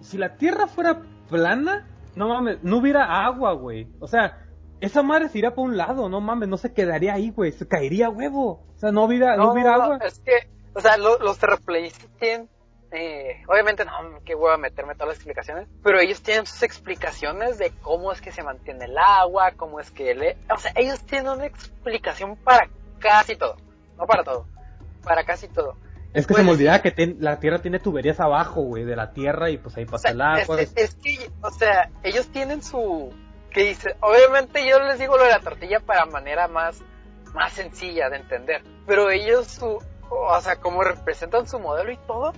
si la tierra fuera plana, no mames, no hubiera agua, güey. O sea, esa madre se iría por un lado, no mames, no se quedaría ahí, güey, se caería huevo. O sea, no hubiera, no, hubiera agua. Es que, o sea, los terraplanistas tienen, eh, obviamente no, que voy a meterme todas las explicaciones, pero ellos tienen sus explicaciones de cómo es que se mantiene el agua, cómo es que le, o sea, ellos tienen una explicación para casi todo, no para todo, para casi todo. Es que se me pues, olvidaba que la Tierra tiene tuberías abajo, güey, de la Tierra y pues ahí pasa el agua. es, que, o sea, ellos tienen su, que dice, obviamente yo les digo lo de la tortilla para manera más, más sencilla de entender, pero ellos su, o sea, como representan su modelo y todo,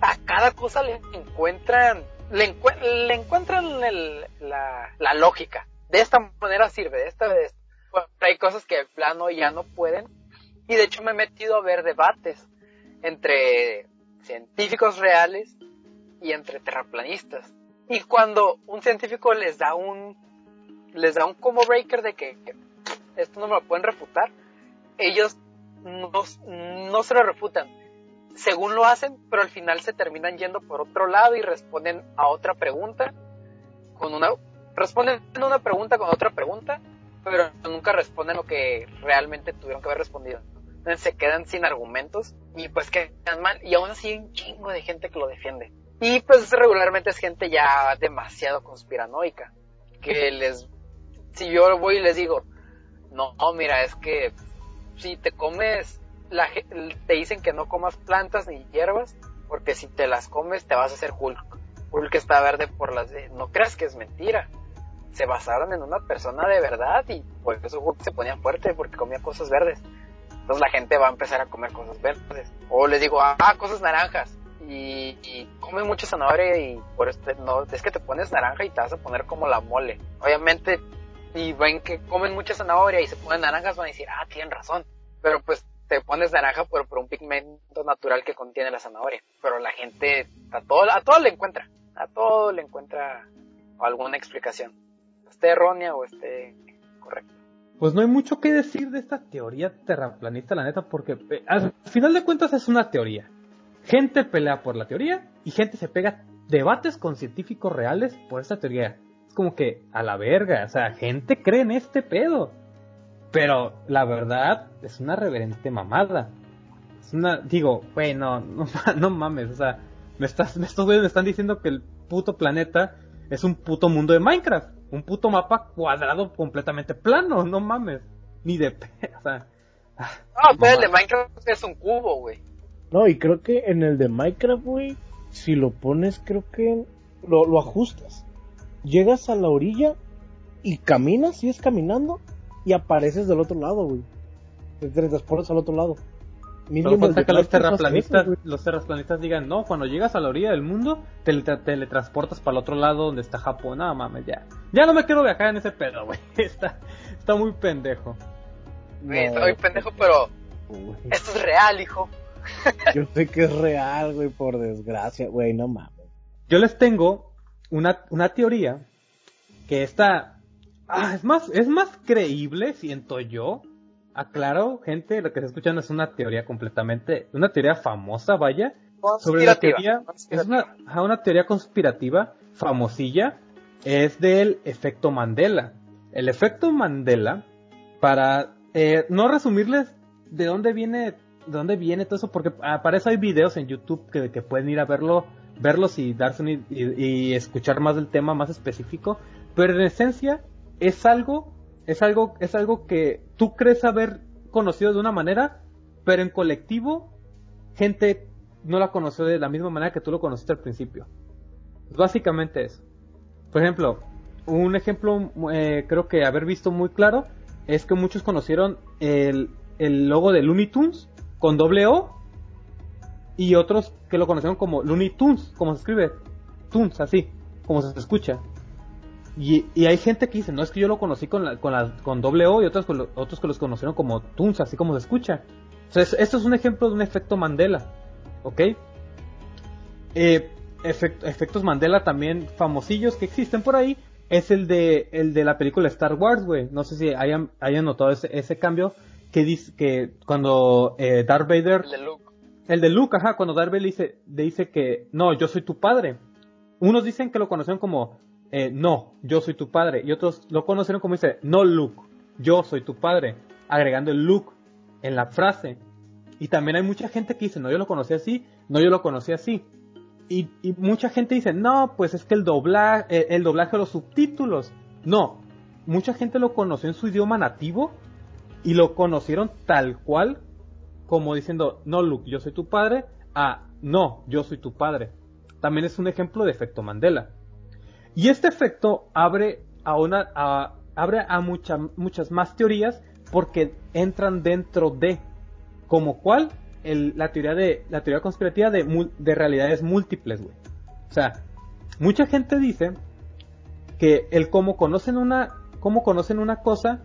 a cada cosa le encuentran, le, le encuentran la, la, lógica. De esta manera sirve, de esta vez. hay cosas que de plano ya no pueden. Y de hecho me he metido a ver debates entre científicos reales y entre terraplanistas. Y cuando un científico les da un, les da un combo breaker de que esto no me lo pueden refutar, ellos no, no se lo refutan. Según lo hacen, pero al final se terminan yendo por otro lado y responden a otra pregunta con una responden una pregunta con otra pregunta, pero nunca responden lo que realmente tuvieron que haber respondido. Entonces se quedan sin argumentos y pues quedan mal y aún así hay un chingo de gente que lo defiende. Y pues regularmente es gente ya demasiado conspiranoica, que [LAUGHS] les si yo voy y les digo, no, mira, es que si te comes, la, te dicen que no comas plantas ni hierbas, porque si te las comes te vas a hacer Hulk. Hulk está verde por las de... No creas que es mentira. Se basaron en una persona de verdad y por eso Hulk se ponía fuerte porque comía cosas verdes. Entonces la gente va a empezar a comer cosas verdes. O les digo, ah, cosas naranjas. Y, y come mucha zanahoria y por este, no, es que te pones naranja y te vas a poner como la mole. Obviamente y ven que comen mucha zanahoria y se ponen naranjas, van a decir, ah, tienen razón. Pero pues te pones naranja por, por un pigmento natural que contiene la zanahoria. Pero la gente, a todo, a todo le encuentra, a todo le encuentra alguna explicación. Esté errónea o esté correcta. Pues no hay mucho que decir de esta teoría terraplanista, la neta, porque eh, al final de cuentas es una teoría. Gente pelea por la teoría y gente se pega debates con científicos reales por esta teoría. Como que a la verga, o sea, gente cree en este pedo. Pero la verdad es una reverente mamada. Es una, digo, güey, no, [LAUGHS] no, mames, o sea, me estás, estos güeyes me están diciendo que el puto planeta es un puto mundo de Minecraft. Un puto mapa cuadrado completamente plano, no mames. Ni de [LAUGHS] o sea. Ah, no, pero el de Minecraft es un cubo, güey. No, y creo que en el de Minecraft, güey, si lo pones, creo que lo, lo ajustas. Llegas a la orilla y caminas, sigues caminando y apareces del otro lado, güey. Te transportas al otro lado. Solo falta que los terraplanistas, los terraplanistas digan, no, cuando llegas a la orilla del mundo, te teletransportas para el otro lado donde está Japón. No mames, ya. Ya no me quiero viajar en ese pedo, güey. [LAUGHS] Está, está muy pendejo. Güey, está muy pendejo, pero esto es real, hijo. Yo sé que es real, güey, por desgracia, güey, no mames. Yo les tengo una, una teoría que está Ah, es más, es más creíble, siento yo. Aclaro, gente, lo que se escuchan es una teoría completamente, una teoría famosa, vaya, sobre la teoría, es una, una teoría conspirativa famosilla, es del efecto Mandela. El efecto Mandela, para eh, no resumirles de dónde viene, de dónde viene todo eso, porque para eso hay videos en YouTube que, que pueden ir a verlo, verlos y darse y, y escuchar más del tema más específico, pero en esencia es algo, es algo, es algo que tú crees haber conocido de una manera, pero en colectivo, gente no la conoció de la misma manera que tú lo conociste al principio. Básicamente eso. Por ejemplo, un ejemplo eh, creo que haber visto muy claro es que muchos conocieron el, el logo de Looney Tunes con doble O y otros que lo conocieron como Looney Tunes, como se escribe, Tunes, así, como se escucha. Y, hay gente que dice, no es que yo lo conocí con, la, con, la, con doble O y otros, otros que los conocieron como Tunes, así como se escucha. Entonces, esto es un ejemplo de un efecto Mandela. ¿Ok? Eh, efectos Mandela también famosillos que existen por ahí es el de, el de la película Star Wars, güey. No sé si hayan, hayan notado ese, ese cambio que dice que cuando eh, Darth Vader... El de Luke, ajá, cuando dice, le dice que, no, yo soy tu padre. Unos dicen que lo conocieron como eh, no, yo soy tu padre. Y otros lo conocieron como dice, no Luke, yo soy tu padre, agregando el Luke en la frase. Y también hay mucha gente que dice, no, yo lo conocí así, no, yo lo conocí así. Y, mucha gente dice, no, pues es que el doblaje, eh, el, doblaje de los subtítulos. No, mucha gente lo conoció en su idioma nativo y lo conocieron tal cual, como diciendo, no, Luke, yo soy tu padre, a no, yo soy tu padre. También es un ejemplo de efecto Mandela. Y este efecto abre a una abre a muchas más teorías porque entran dentro de como cuál la teoría de la teoría conspirativa de, de realidades múltiples, güey. O sea, mucha gente dice que el cómo conocen una cómo conocen una cosa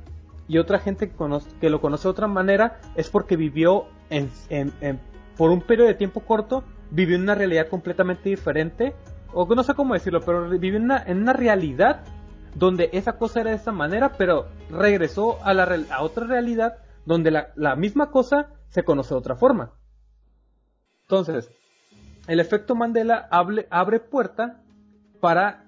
y otra gente que, conoce, que lo conoce de otra manera es porque vivió en, por un periodo de tiempo corto vivió en una realidad completamente diferente o no sé cómo decirlo, pero vivió en una, en realidad donde esa cosa era de esa manera, pero regresó a, la, a otra realidad donde la, la misma cosa se conoce de otra forma. Entonces, el efecto Mandela abre, abre puerta para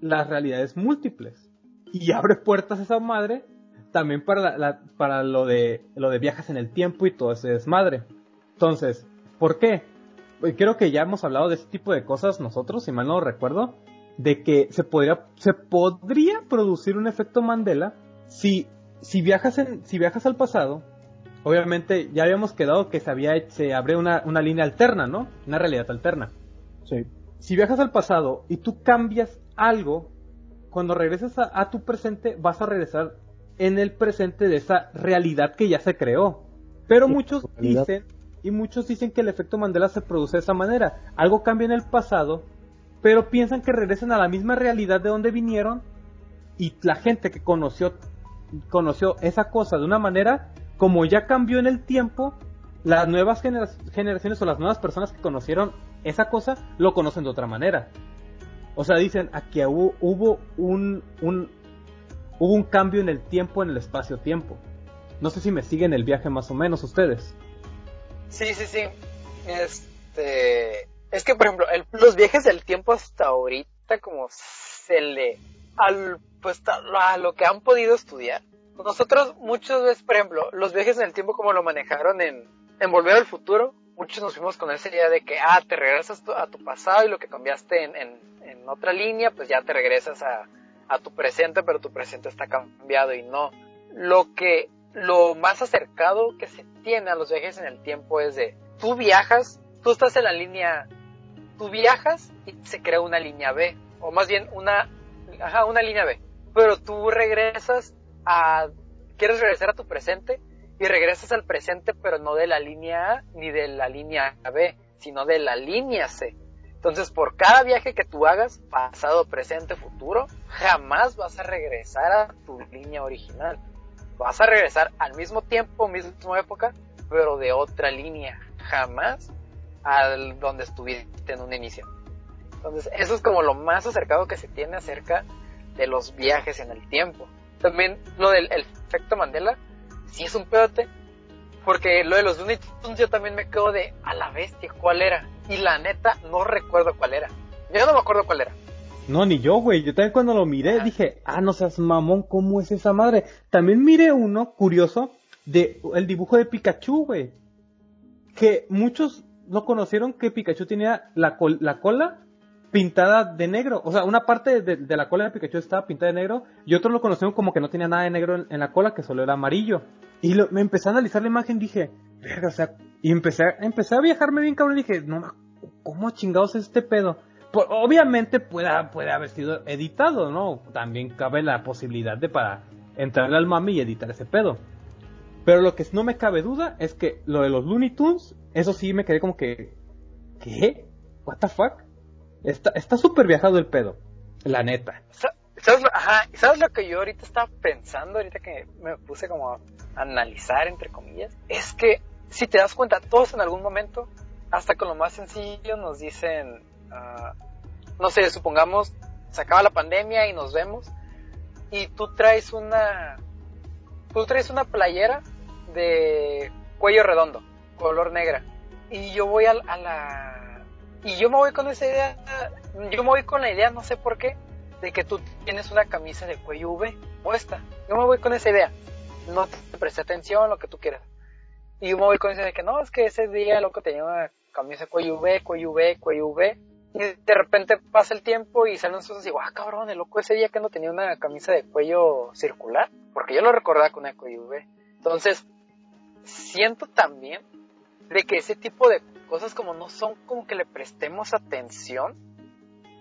las realidades múltiples. Y abre puertas a esa madre también para, la, para lo, de, lo de viajes en el tiempo y todo ese desmadre. Entonces, ¿por qué? creo que ya hemos hablado de este tipo de cosas nosotros, si mal no recuerdo, de que se podría, se podría producir un efecto Mandela si, si viajas en, si viajas al pasado, obviamente ya habíamos quedado que se había, se abre una, una línea alterna, ¿no? Una realidad alterna. Sí. Si viajas al pasado y tú cambias algo, cuando regresas a, a tu presente, vas a regresar en el presente de esa realidad que ya se creó. Pero muchos dicen y muchos dicen que el efecto Mandela se produce de esa manera. Algo cambia en el pasado, pero piensan que regresan a la misma realidad de donde vinieron y la gente que conoció conoció esa cosa de una manera como ya cambió en el tiempo, las nuevas generaciones o las nuevas personas que conocieron esa cosa lo conocen de otra manera. O sea, dicen aquí hubo, hubo un, un, hubo un cambio en el tiempo, en el espacio-tiempo. No sé si me siguen el viaje más o menos ustedes. Sí, sí, sí. Este, es que por ejemplo, los viajes del tiempo hasta ahorita como se le al pues a lo que han podido estudiar. Nosotros muchas veces, por ejemplo, los viajes en el tiempo como lo manejaron en, en Volver al Futuro, muchos nos fuimos con esa idea de que, ah, te regresas a tu pasado y lo que cambiaste en, en, otra línea, pues ya te regresas a, a tu presente, pero tu presente está cambiado y no. Lo que, lo más acercado que se tiene a los viajes en el tiempo es de, tú viajas, tú estás en la línea, tú viajas y se crea una línea B, o más bien una, ajá, una línea B, pero tú regresas a, quieres regresar a tu presente y regresas al presente, pero no de la línea A ni de la línea B, sino de la línea C. Entonces, por cada viaje que tú hagas, pasado, presente, futuro, jamás vas a regresar a tu línea original. Vas a regresar al mismo tiempo, misma época, pero de otra línea. Jamás al donde estuviste en un inicio. Entonces, eso es como lo más acercado que se tiene acerca de los viajes en el tiempo. También lo del efecto Mandela, si es un pedote. Porque lo de los yo también me quedo de a la bestia, ¿cuál era? Y la neta, no recuerdo cuál era. Yo no me acuerdo cuál era. No, ni yo, güey. Yo también cuando lo miré dije, ah, no seas mamón, ¿cómo es esa madre? También miré uno curioso de el dibujo de Pikachu, güey. Que muchos no conocieron que Pikachu tenía la, la cola pintada de negro. O sea, una parte de, la cola de Pikachu estaba pintada de negro y otros lo conocieron como que no tenía nada de negro en, la cola, que solo era amarillo. Y me empecé a analizar la imagen y dije, verga, o sea, y empecé, empecé a viajarme bien cabrón y dije, no, ¿cómo chingados es este pedo? Pues, obviamente puede, puede haber sido editado, ¿no? También cabe la posibilidad de para entrarle al mami y editar ese pedo. Pero lo que no me cabe duda es que lo de los Looney Tunes, eso sí me quedé como que, ¿qué? ¿What the fuck? Está súper viajado el pedo, la neta. ¿Sabes lo, ajá, ¿Sabes lo que yo ahorita estaba pensando, ahorita que me puse como a analizar, entre comillas? Es que, si te das cuenta, todos en algún momento, hasta con lo más sencillo, nos dicen, uh, no sé, supongamos, se acaba la pandemia y nos vemos, y tú traes una, tú traes una playera de cuello redondo, color negra, y yo voy a, a la y yo me voy con esa idea, yo me voy con la idea, no sé por qué, de que tú tienes una camisa de cuello V puesta. Yo me voy con esa idea. No te presté atención, lo que tú quieras. Y yo me voy con esa idea de que no, es que ese día, loco, tenía una camisa de cuello V, cuello V, cuello V. Y de repente pasa el tiempo y salen cosas y digo, ah, cabrón, el loco ese día que no tenía una camisa de cuello circular. Porque yo lo recordaba con una cuello V. Entonces, siento también de que ese tipo de cosas como no son como que le prestemos atención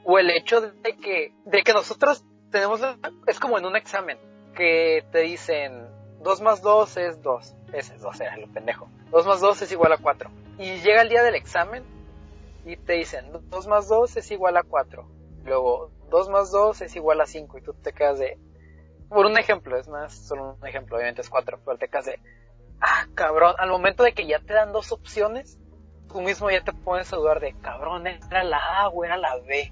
o el hecho de que de que nosotros tenemos es como en un examen que te dicen 2 más 2 es 2 ese es 2 era lo pendejo 2 más 2 es igual a 4 y llega el día del examen y te dicen 2 más 2 es igual a 4 luego 2 más 2 es igual a 5 y tú te quedas de por un ejemplo es más solo un ejemplo obviamente es 4 pero te quedas de ah cabrón al momento de que ya te dan dos opciones tú mismo ya te pones a dudar de, cabrón, era la A o era la B.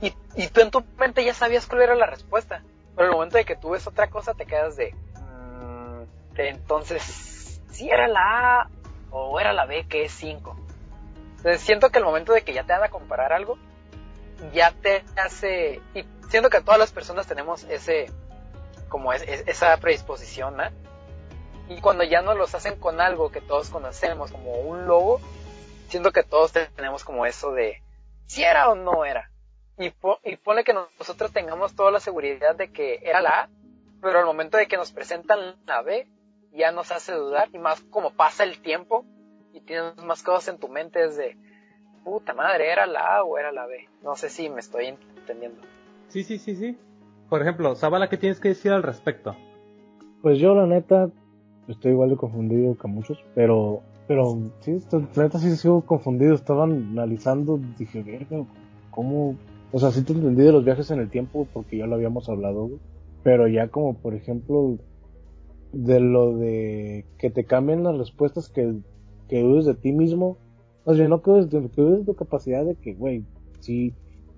Y, y tú en tu mente ya sabías cuál era la respuesta. Pero el momento de que tú ves otra cosa te quedas de, mmm, entonces, si era la A o era la B que es 5. Entonces siento que el momento de que ya te van a comparar algo, ya te hace, y siento que todas las personas tenemos ese, como es, esa predisposición, ¿no? Y cuando ya nos los hacen con algo que todos conocemos, como un logo, siento que todos tenemos como eso de si era o no era. Y, y pone que nosotros tengamos toda la seguridad de que era la A, pero al momento de que nos presentan la B, ya nos hace dudar, y más como pasa el tiempo, y tienes más cosas en tu mente, es de, puta madre, ¿era la A o era la B? No sé si me estoy entendiendo. Sí, sí, sí, sí. Por ejemplo, Zabala, ¿qué tienes que decir al respecto? Pues yo, la neta, estoy igual de confundido que muchos, pero pero sí, la neta sí sigo confundido. Estaban analizando, dije, verga, ¿cómo? O sea, sí te entendí de los viajes en el tiempo porque ya lo habíamos hablado, Pero ya como, por ejemplo, de lo de que te cambien las respuestas que que dudes de ti mismo. O sea, no que dudes, de, tu capacidad de que, güey, si,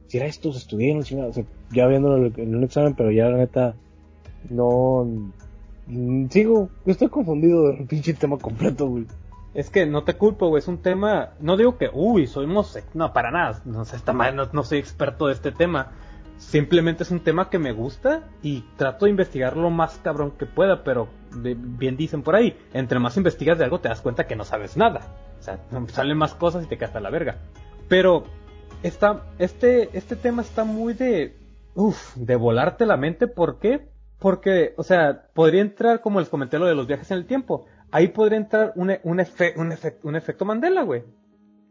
si era esto, se estudié, o sea, ya viéndolo en un examen, pero ya la neta, no, mm, sigo, estoy confundido del pinche tema completo, güey. Es que no te culpo, güey, es un tema, no digo que, uy, soy no, para nada, no sé, está mal, no, no soy experto de este tema, simplemente es un tema que me gusta y trato de investigar lo más cabrón que pueda, pero bien dicen por ahí, entre más investigas de algo te das cuenta que no sabes nada. O sea, salen más cosas y te a la verga. Pero está, este, este tema está muy de, uff, de volarte la mente. ¿Por qué? Porque, o sea, podría entrar, como les comenté, lo de los viajes en el tiempo. Ahí podría entrar un, un, un, un efecto Mandela, güey.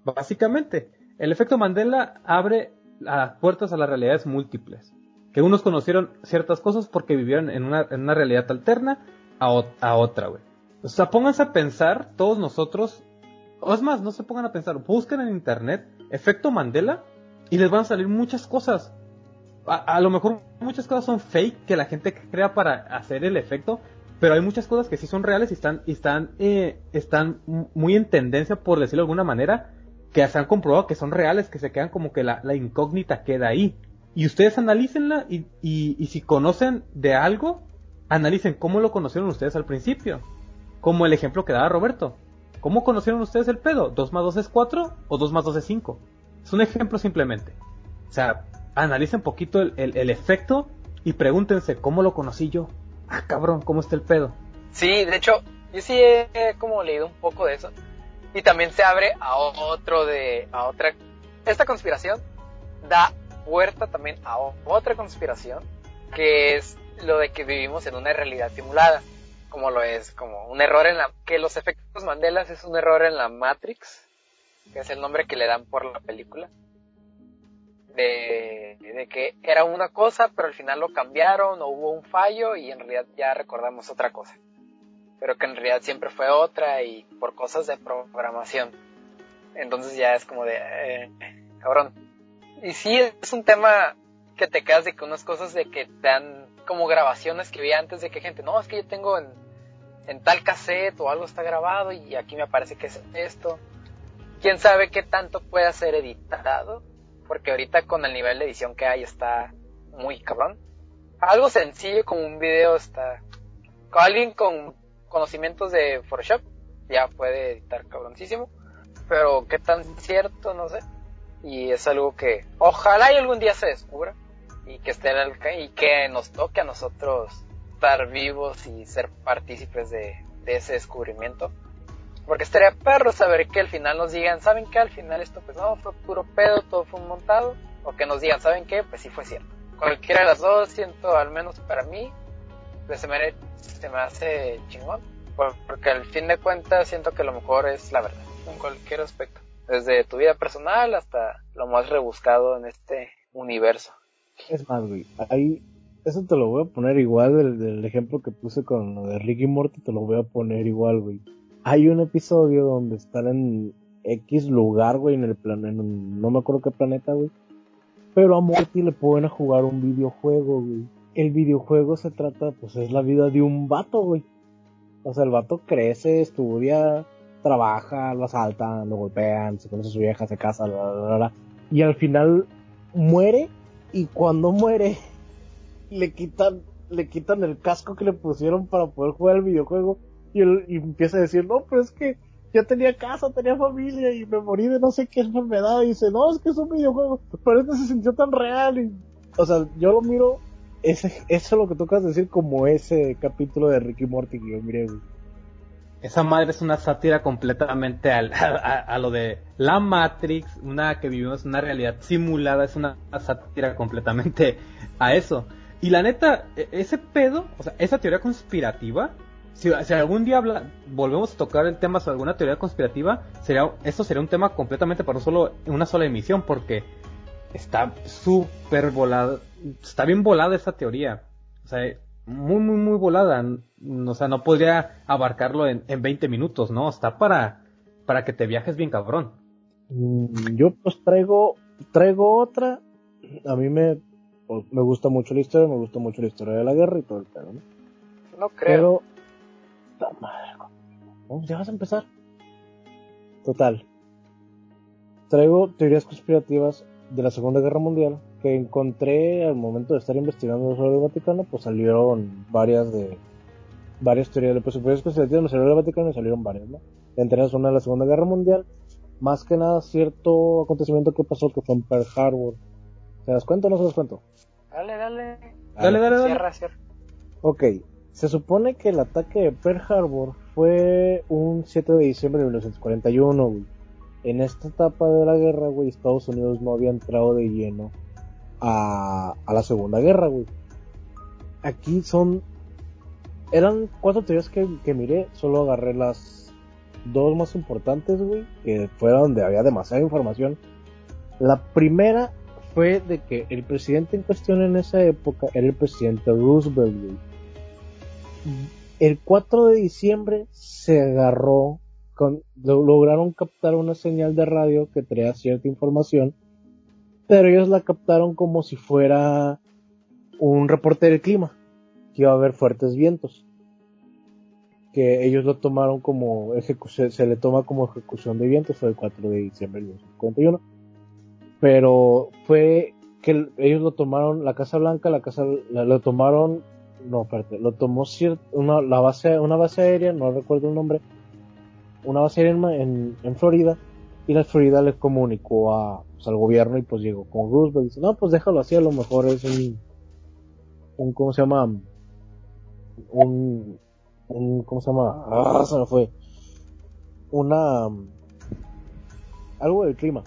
Básicamente. El efecto Mandela abre las puertas a las realidades múltiples. Que unos conocieron ciertas cosas porque vivieron en una, en una realidad alterna a, a otra, güey. O sea, pónganse a pensar, todos nosotros, o es más, no se pongan a pensar, busquen en internet efecto Mandela y les van a salir muchas cosas. A, lo mejor muchas cosas son fake que la gente crea para hacer el efecto, pero hay muchas cosas que sí son reales y están, y están, eh, están muy en tendencia, por decirlo de alguna manera, que se han comprobado que son reales, que se quedan como que la, incógnita queda ahí. Y ustedes analícenla y, y, si conocen de algo, analicen cómo lo conocieron ustedes al principio. Como el ejemplo que daba Roberto. ¿Cómo conocieron ustedes el pedo? ¿2 más 2 es 4 o 2 más 2 es 5? Es un ejemplo simplemente. O sea, analicen un poquito el, el, efecto y pregúntense, ¿cómo lo conocí yo? Ah, cabrón, ¿cómo está el pedo? Sí, de hecho, yo sí he como leído un poco de eso. Y también se abre a otro de, a otra, esta conspiración da puerta también a otra conspiración, que es lo de que vivimos en una realidad simulada, como lo es, como un error en la, que los efectos Mandela es un error en la Matrix, que es el nombre que le dan por la película, de, de que era una cosa, pero al final lo cambiaron o hubo un fallo y en realidad ya recordamos otra cosa pero que en realidad siempre fue otra y por cosas de programación. Entonces ya es como de, eh, cabrón. Y sí es un tema que te quedas de que unas cosas de que te dan como grabaciones que vi antes de que gente, no, es que yo tengo en, en tal cassette o algo está grabado y aquí me aparece que es esto. Quién sabe qué tanto puede ser editado, porque ahorita con el nivel de edición que hay está muy cabrón. Algo sencillo como un video está. Alguien con conocimientos de Photoshop, ya puede editar cabroncísimo. Pero qué tan cierto, no sé. Y es algo que ojalá y algún día se descubra y que esté y que nos toque a nosotros estar vivos y ser partícipes de, ese descubrimiento. Porque estaría perro saber que al final nos digan, ¿saben qué? Al final esto pues no, fue puro pedo, todo fue un montado. O que nos digan, ¿saben qué? Pues sí fue cierto. Cualquiera de las dos, siento, al menos para mí, se me, se me hace chingón. Porque al fin de cuentas siento que lo mejor es la verdad, en cualquier aspecto. Desde tu vida personal hasta lo más rebuscado en este universo. Es más, güey, ahí, eso te lo voy a poner igual del, ejemplo que puse con lo de Ricky Morty, te lo voy a poner igual, güey. Hay un episodio donde están en X lugar, güey, en el planeta, no me acuerdo qué planeta, güey. Pero a Morty le pueden jugar un videojuego, güey el videojuego se trata, pues es la vida de un vato, güey. O sea, el vato crece, estudia, trabaja, lo asaltan, lo golpean, se conoce a su vieja, se casa, bla, bla, bla, y al final muere y cuando muere [LAUGHS] le quitan le quitan el casco que le pusieron para poder jugar el videojuego y, él, y empieza a decir, no, pero es que ya tenía casa, tenía familia y me morí de no sé qué enfermedad y dice, no, es que es un videojuego, pero este se sintió tan real y, o sea, yo lo miro ese, eso es lo que tocas decir como ese capítulo de Ricky Morty que yo miré, Esa madre es una sátira completamente [LAUGHS] a, a, lo de la Matrix, una que vivimos una realidad simulada, es una sátira completamente a eso. Y la neta, e, ese pedo, o sea, esa teoría conspirativa, si, algún día volvemos a tocar el tema sobre alguna teoría conspirativa, sería, eso sería un tema completamente para solo, una sola emisión, porque está súper volado, está bien volada esa teoría. O sea, muy, muy, muy volada. O sea, no podría abarcarlo en, en 20 minutos, ¿no? Está para, para que te viajes bien cabrón. Mm, yo pues traigo, traigo otra. A mí me, pues, me gusta mucho la historia, me gusta mucho la historia de la guerra y todo el pedo, ¿no? No creo. Pero, madre, ¿ya vas a empezar? Total. Traigo teorías conspirativas de la Segunda Guerra Mundial que encontré al momento de estar investigando sobre el Vaticano, pues salieron varias de varias teorías de posibilidades conspirativas, me salió el Vaticano y salieron varias, ¿no? Entre ellas una de la Segunda Guerra Mundial, más que nada cierto acontecimiento que pasó que fue en Pearl Harbor. ¿Se das cuenta o no se das cuenta? Dale, dale. Dale, dale, dale. Cierra, cierra. Ok, se supone que el ataque de Pearl Harbor fue un 7 de diciembre de 1941, güey. En esta etapa de la guerra, güey, Estados Unidos no había entrado de lleno a, la Segunda Guerra, güey. Aquí son... Eran cuatro teorías que, miré, solo agarré las dos más importantes, güey, que fue donde había demasiada información. La primera fue de que el presidente en cuestión en esa época era el presidente Roosevelt, güey. El 4 de diciembre se agarró, lograron captar una señal de radio que traía cierta información, pero ellos la captaron como si fuera un reporte del clima, que iba a haber fuertes vientos. Que ellos lo tomaron como ejecución, se le toma como ejecución de vientos, fue el 4 de diciembre de 1951 pero fue que el- ellos lo tomaron la Casa Blanca la casa la- lo tomaron no espérate lo tomó una la base una base aérea no recuerdo el nombre una base en, en, en Florida y la Florida le comunicó pues, al gobierno y pues llegó con Roosevelt dice no pues déjalo así a lo mejor es un un cómo se llama un un cómo se llama ah se me fue. Una algo del clima.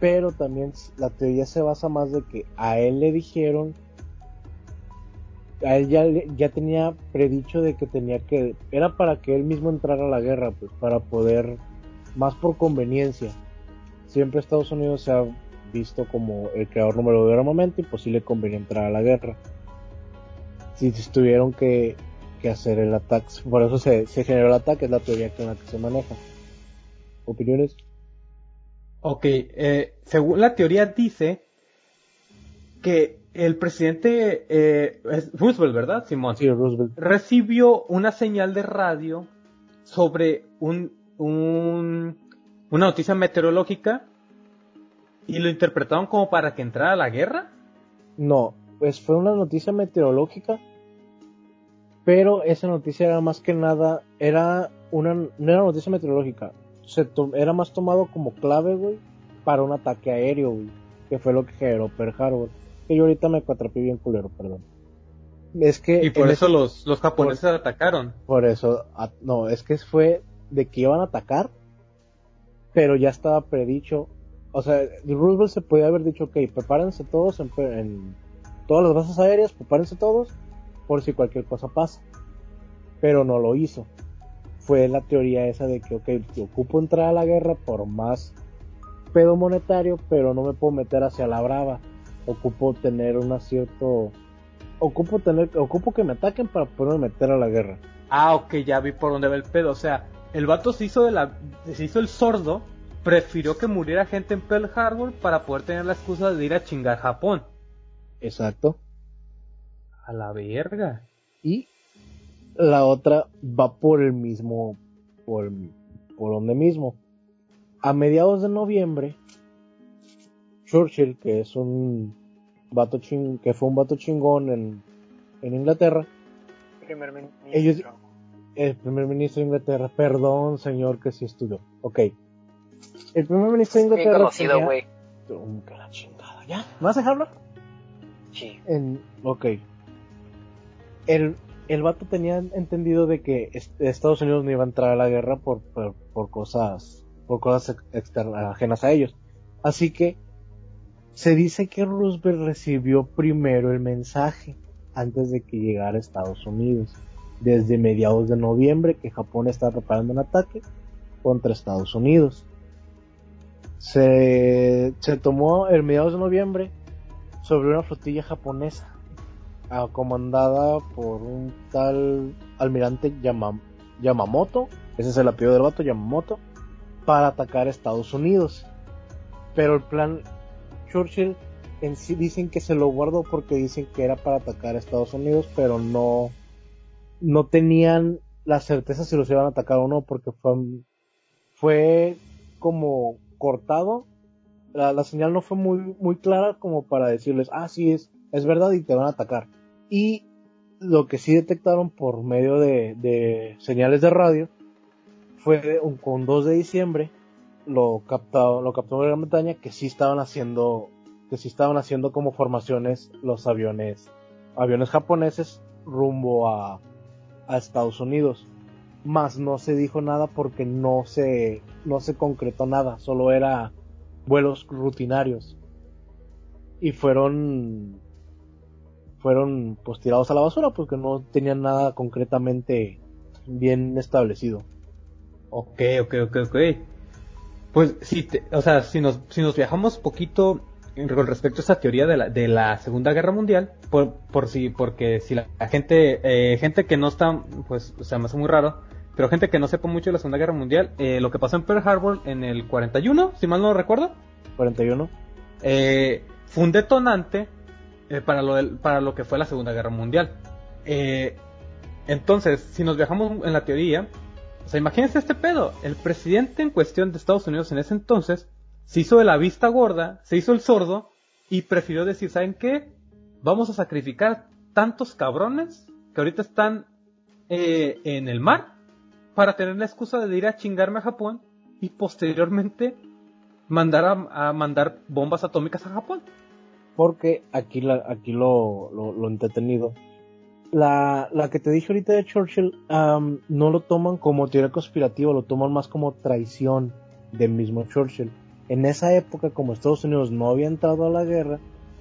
Pero también la teoría se basa más de que a él le dijeron a él ya, ya tenía predicho de que tenía que era para que él mismo entrara a la guerra pues para poder más por conveniencia. Siempre Estados Unidos se ha visto como el creador número del armamento y pues sí le convenía entrar a la guerra. Si tuvieron que, que hacer el ataque por eso se, se generó el ataque es la teoría con la que se maneja. Opiniones Ok, eh, según la teoría dice que el presidente eh, es Roosevelt, ¿verdad, Simón? sí Roosevelt Recibió una señal de radio sobre un, un, una noticia meteorológica y lo interpretaron como para que entrara a la guerra. No, pues fue una noticia meteorológica, pero esa noticia era más que nada, era una, no era noticia meteorológica, se era más tomado como clave, güey, para un ataque aéreo, güey, que fue lo que generó Pearl Harbor. Que yo ahorita me cuatrapé bien culero, perdón. Es que... Y por eso ese- los, los japoneses atacaron. por eso, a- no, es que fue de que iban a atacar, pero ya estaba predicho. O sea, Roosevelt se podía haber dicho, ok, prepárense todos en, en todas las bases aéreas, prepárense todos, por si cualquier cosa pasa. Pero no lo hizo. Fue la teoría esa de que, ok, ocupo entrar a la guerra por más pedo monetario, pero no me puedo meter hacia la brava. Ocupo tener una cierto... Ocupo tener, ocupo que me ataquen para poderme meter a la guerra. Ah, ok, ya vi por dónde va el pedo. O sea, el vato se hizo de la, se hizo el sordo, prefirió que muriera gente en Pearl Harbor para poder tener la excusa de ir a chingar Japón. Exacto. A la verga. Y la otra va por el mismo, por, por donde mismo. A mediados de noviembre, Churchill, que es un vato ching, que fue un vato chingón en, en Inglaterra, Primer ministro. Ellos- el primer ministro de Inglaterra, perdón señor que sí estudió, ok. El primer ministro de Bien Inglaterra conocido, tenía- güey. Que la chingada, ¿ya? ¿Me vas a dejarlo? Sí. En, ok. El, el vato tenía entendido de que est- Estados Unidos no iba a entrar a la guerra por, por, por cosas, por cosas ex- externas, ajenas a ellos. Así que se dice que Roosevelt recibió primero el mensaje antes de que llegara a Estados Unidos. Desde mediados de noviembre que Japón estaba preparando un ataque contra Estados Unidos. Se, tomó el mediados de noviembre sobre una flotilla japonesa ah, comandada por un tal almirante Yama- Yamamoto, ese es el apellido del vato, Yamamoto, para atacar Estados Unidos. Pero el plan Churchill en sí dicen que se lo guardó porque dicen que era para atacar a Estados Unidos, pero no, no tenían la certeza si los iban a atacar o no, porque fue, fue como cortado. La, señal no fue muy, muy clara como para decirles, ah, sí, es, es verdad y te van a atacar. Y lo que sí detectaron por medio de, señales de radio fue con 2 de diciembre lo captado, lo captó Gran Bretaña que sí estaban haciendo, que sí estaban haciendo como formaciones los aviones, aviones japoneses rumbo a, a Estados Unidos. Más no se dijo nada porque no se, no se concretó nada, solo era vuelos rutinarios. Y fueron, fueron pues tirados a la basura porque no tenían nada concretamente bien establecido. Ok, ok, ok, ok. Pues sí, o sea, si nos, si nos viajamos poquito con respecto a esa teoría de la, de la Segunda Guerra Mundial, por, por si, porque si la, gente, eh, gente que no está, pues, o sea, me hace muy raro, pero gente que no sepa mucho de la Segunda Guerra Mundial, eh, lo que pasó en Pearl Harbor en el 41, si mal no recuerdo. 41. Eh, fue un detonante eh, para, lo para lo que fue la Segunda Guerra Mundial. Eh, entonces, si nos viajamos en la teoría, o sea, imagínense este pedo. El presidente en cuestión de Estados Unidos en ese entonces se hizo de la vista gorda, se hizo el sordo y prefirió decir, ¿saben qué? Vamos a sacrificar tantos cabrones que ahorita están eh, en el mar para tener la excusa de ir a chingarme a Japón y posteriormente mandar a, mandar bombas atómicas a Japón. Porque aquí, la, aquí lo, lo, lo entretenido la, la que te dije ahorita de Churchill no lo toman como teoría conspirativa, lo toman más como traición del mismo Churchill. En esa época, como Estados Unidos no había entrado a la guerra,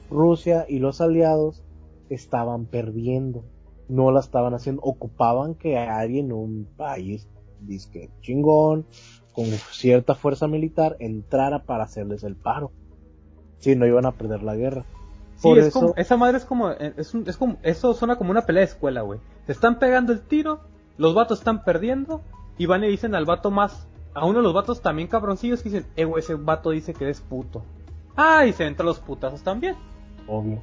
Rusia y los aliados estaban perdiendo. No la estaban haciendo, ocupaban que alguien en un país, disque chingón, con cierta fuerza militar, entrara para hacerles el paro. Si no iban a perder la guerra. Sí, es como, esa madre es como, eh, es, es como, eso suena como una pelea de escuela, güey. Se están pegando el tiro, los vatos están perdiendo, y van y dicen al vato más, a uno de los vatos también cabroncillos que dicen, eh, güey, ese vato dice que eres puto. Ah, y se entran los putazos también. Obvio.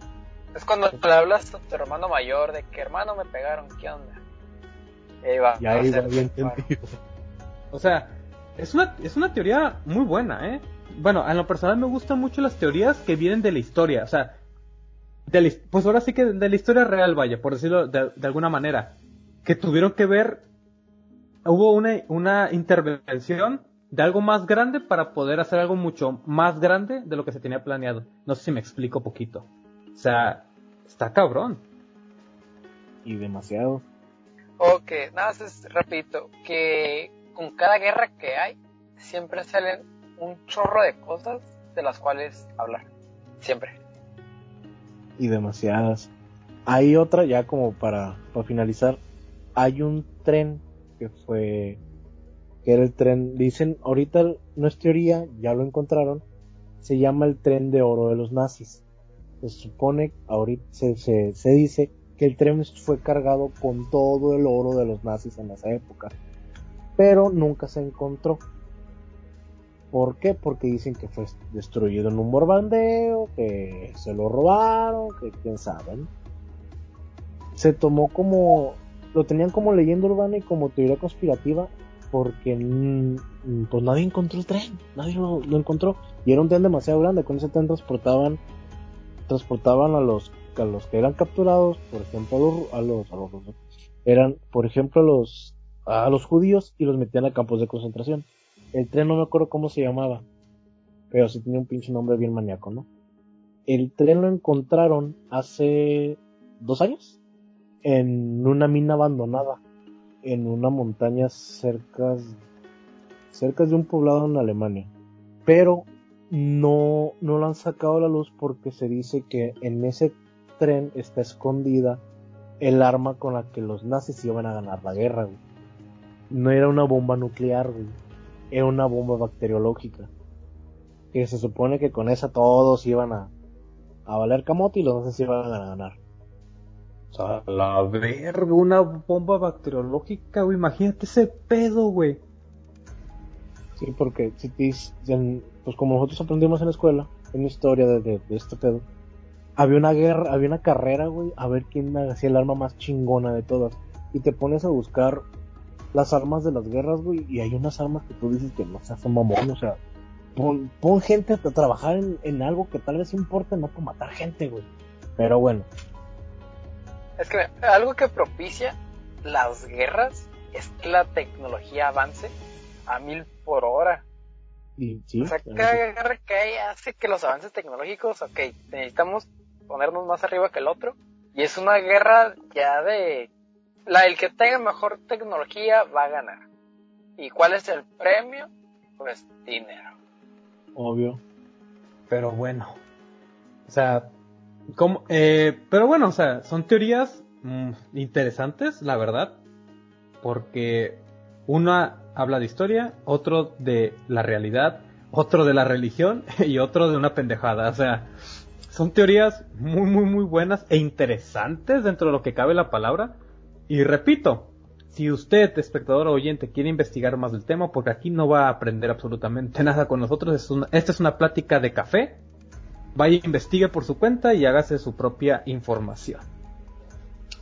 Es cuando le hablas a tu hermano mayor de que hermano me pegaron, ¿qué onda? Y ahí va. ahí va bien O sea, es una, es una teoría muy buena, ¿eh? Bueno, en lo personal me gustan mucho las teorías que vienen de la historia. O sea, pues ahora sí que de la historia real, vaya, por decirlo de, alguna manera, que tuvieron que ver, hubo una, una intervención de algo más grande para poder hacer algo mucho más grande de lo que se tenía planeado. No sé si me explico poquito. O sea, está cabrón. Y demasiado. Ok, nada más es, repito, que con cada guerra que hay, siempre salen un chorro de cosas de las cuales hablar. Siempre y demasiadas. Hay otra, ya como para, para finalizar, hay un tren que fue, que era el tren, dicen, ahorita no es teoría, ya lo encontraron, se llama el tren de oro de los nazis. Se supone, ahorita se, se, se dice que el tren fue cargado con todo el oro de los nazis en esa época, pero nunca se encontró. ¿Por qué? Porque dicen que fue destruido en un borbandeo, que se lo robaron, que quién sabe. Se tomó como, lo tenían como leyenda urbana y como teoría conspirativa porque pues nadie encontró el tren, nadie lo, encontró y era un tren demasiado grande, con ese tren transportaban transportaban a los a los que eran capturados, por ejemplo a los, a los, eran por ejemplo a los a los judíos y los metían a campos de concentración el tren no me acuerdo cómo se llamaba, pero sí tenía un pinche nombre bien maníaco, ¿no? El tren lo encontraron hace dos años en una mina abandonada en una montaña cerca, cerca de un poblado en Alemania. Pero no, no lo han sacado a la luz porque se dice que en ese tren está escondida el arma con la que los nazis iban a ganar la guerra, No era una bomba nuclear, güey era una bomba bacteriológica. Que se supone que con esa todos iban a, a valer camote y los se iban a ganar. O sea, la verga, una bomba bacteriológica, güey. Imagínate ese pedo, güey. Sí, porque si te, pues como nosotros aprendimos en la escuela, en la historia de, de, este pedo, había una guerra, había una carrera, güey, a ver quién hacía el arma más chingona de todas. Y te pones a buscar las armas de las guerras, güey, y hay unas armas que tú dices que no se hacen mamón, o sea, pon, pon gente a trabajar en, en, algo que tal vez importe, no por matar gente, güey. Pero bueno. Es que algo que propicia las guerras es que la tecnología avance a mil por hora. Y, sí, o sea, cada guerra que hay hace que los avances tecnológicos, ok, necesitamos ponernos más arriba que el otro. Y es una guerra ya de... La, el que tenga mejor tecnología va a ganar. ¿Y cuál es el premio? Pues dinero. Obvio. Pero bueno. O sea, como, eh, pero bueno, o sea, son teorías mm, interesantes, la verdad. Porque una habla de historia, otro de la realidad, otro de la religión [LAUGHS] y otro de una pendejada. O sea, son teorías muy, muy, muy buenas e interesantes dentro de lo que cabe la palabra. Y repito, si usted, espectador o oyente, quiere investigar más del tema, porque aquí no va a aprender absolutamente [LAUGHS] nada con nosotros, esta es una plática de café, vaya investigue por su cuenta y hágase su propia información.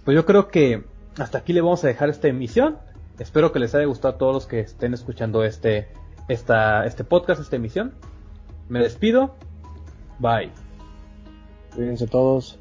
Pues yo creo que hasta aquí le vamos a dejar esta emisión. Espero que les haya gustado a todos los que estén escuchando este, esta, este podcast, esta emisión. Me despido. Bye. Cuídense todos.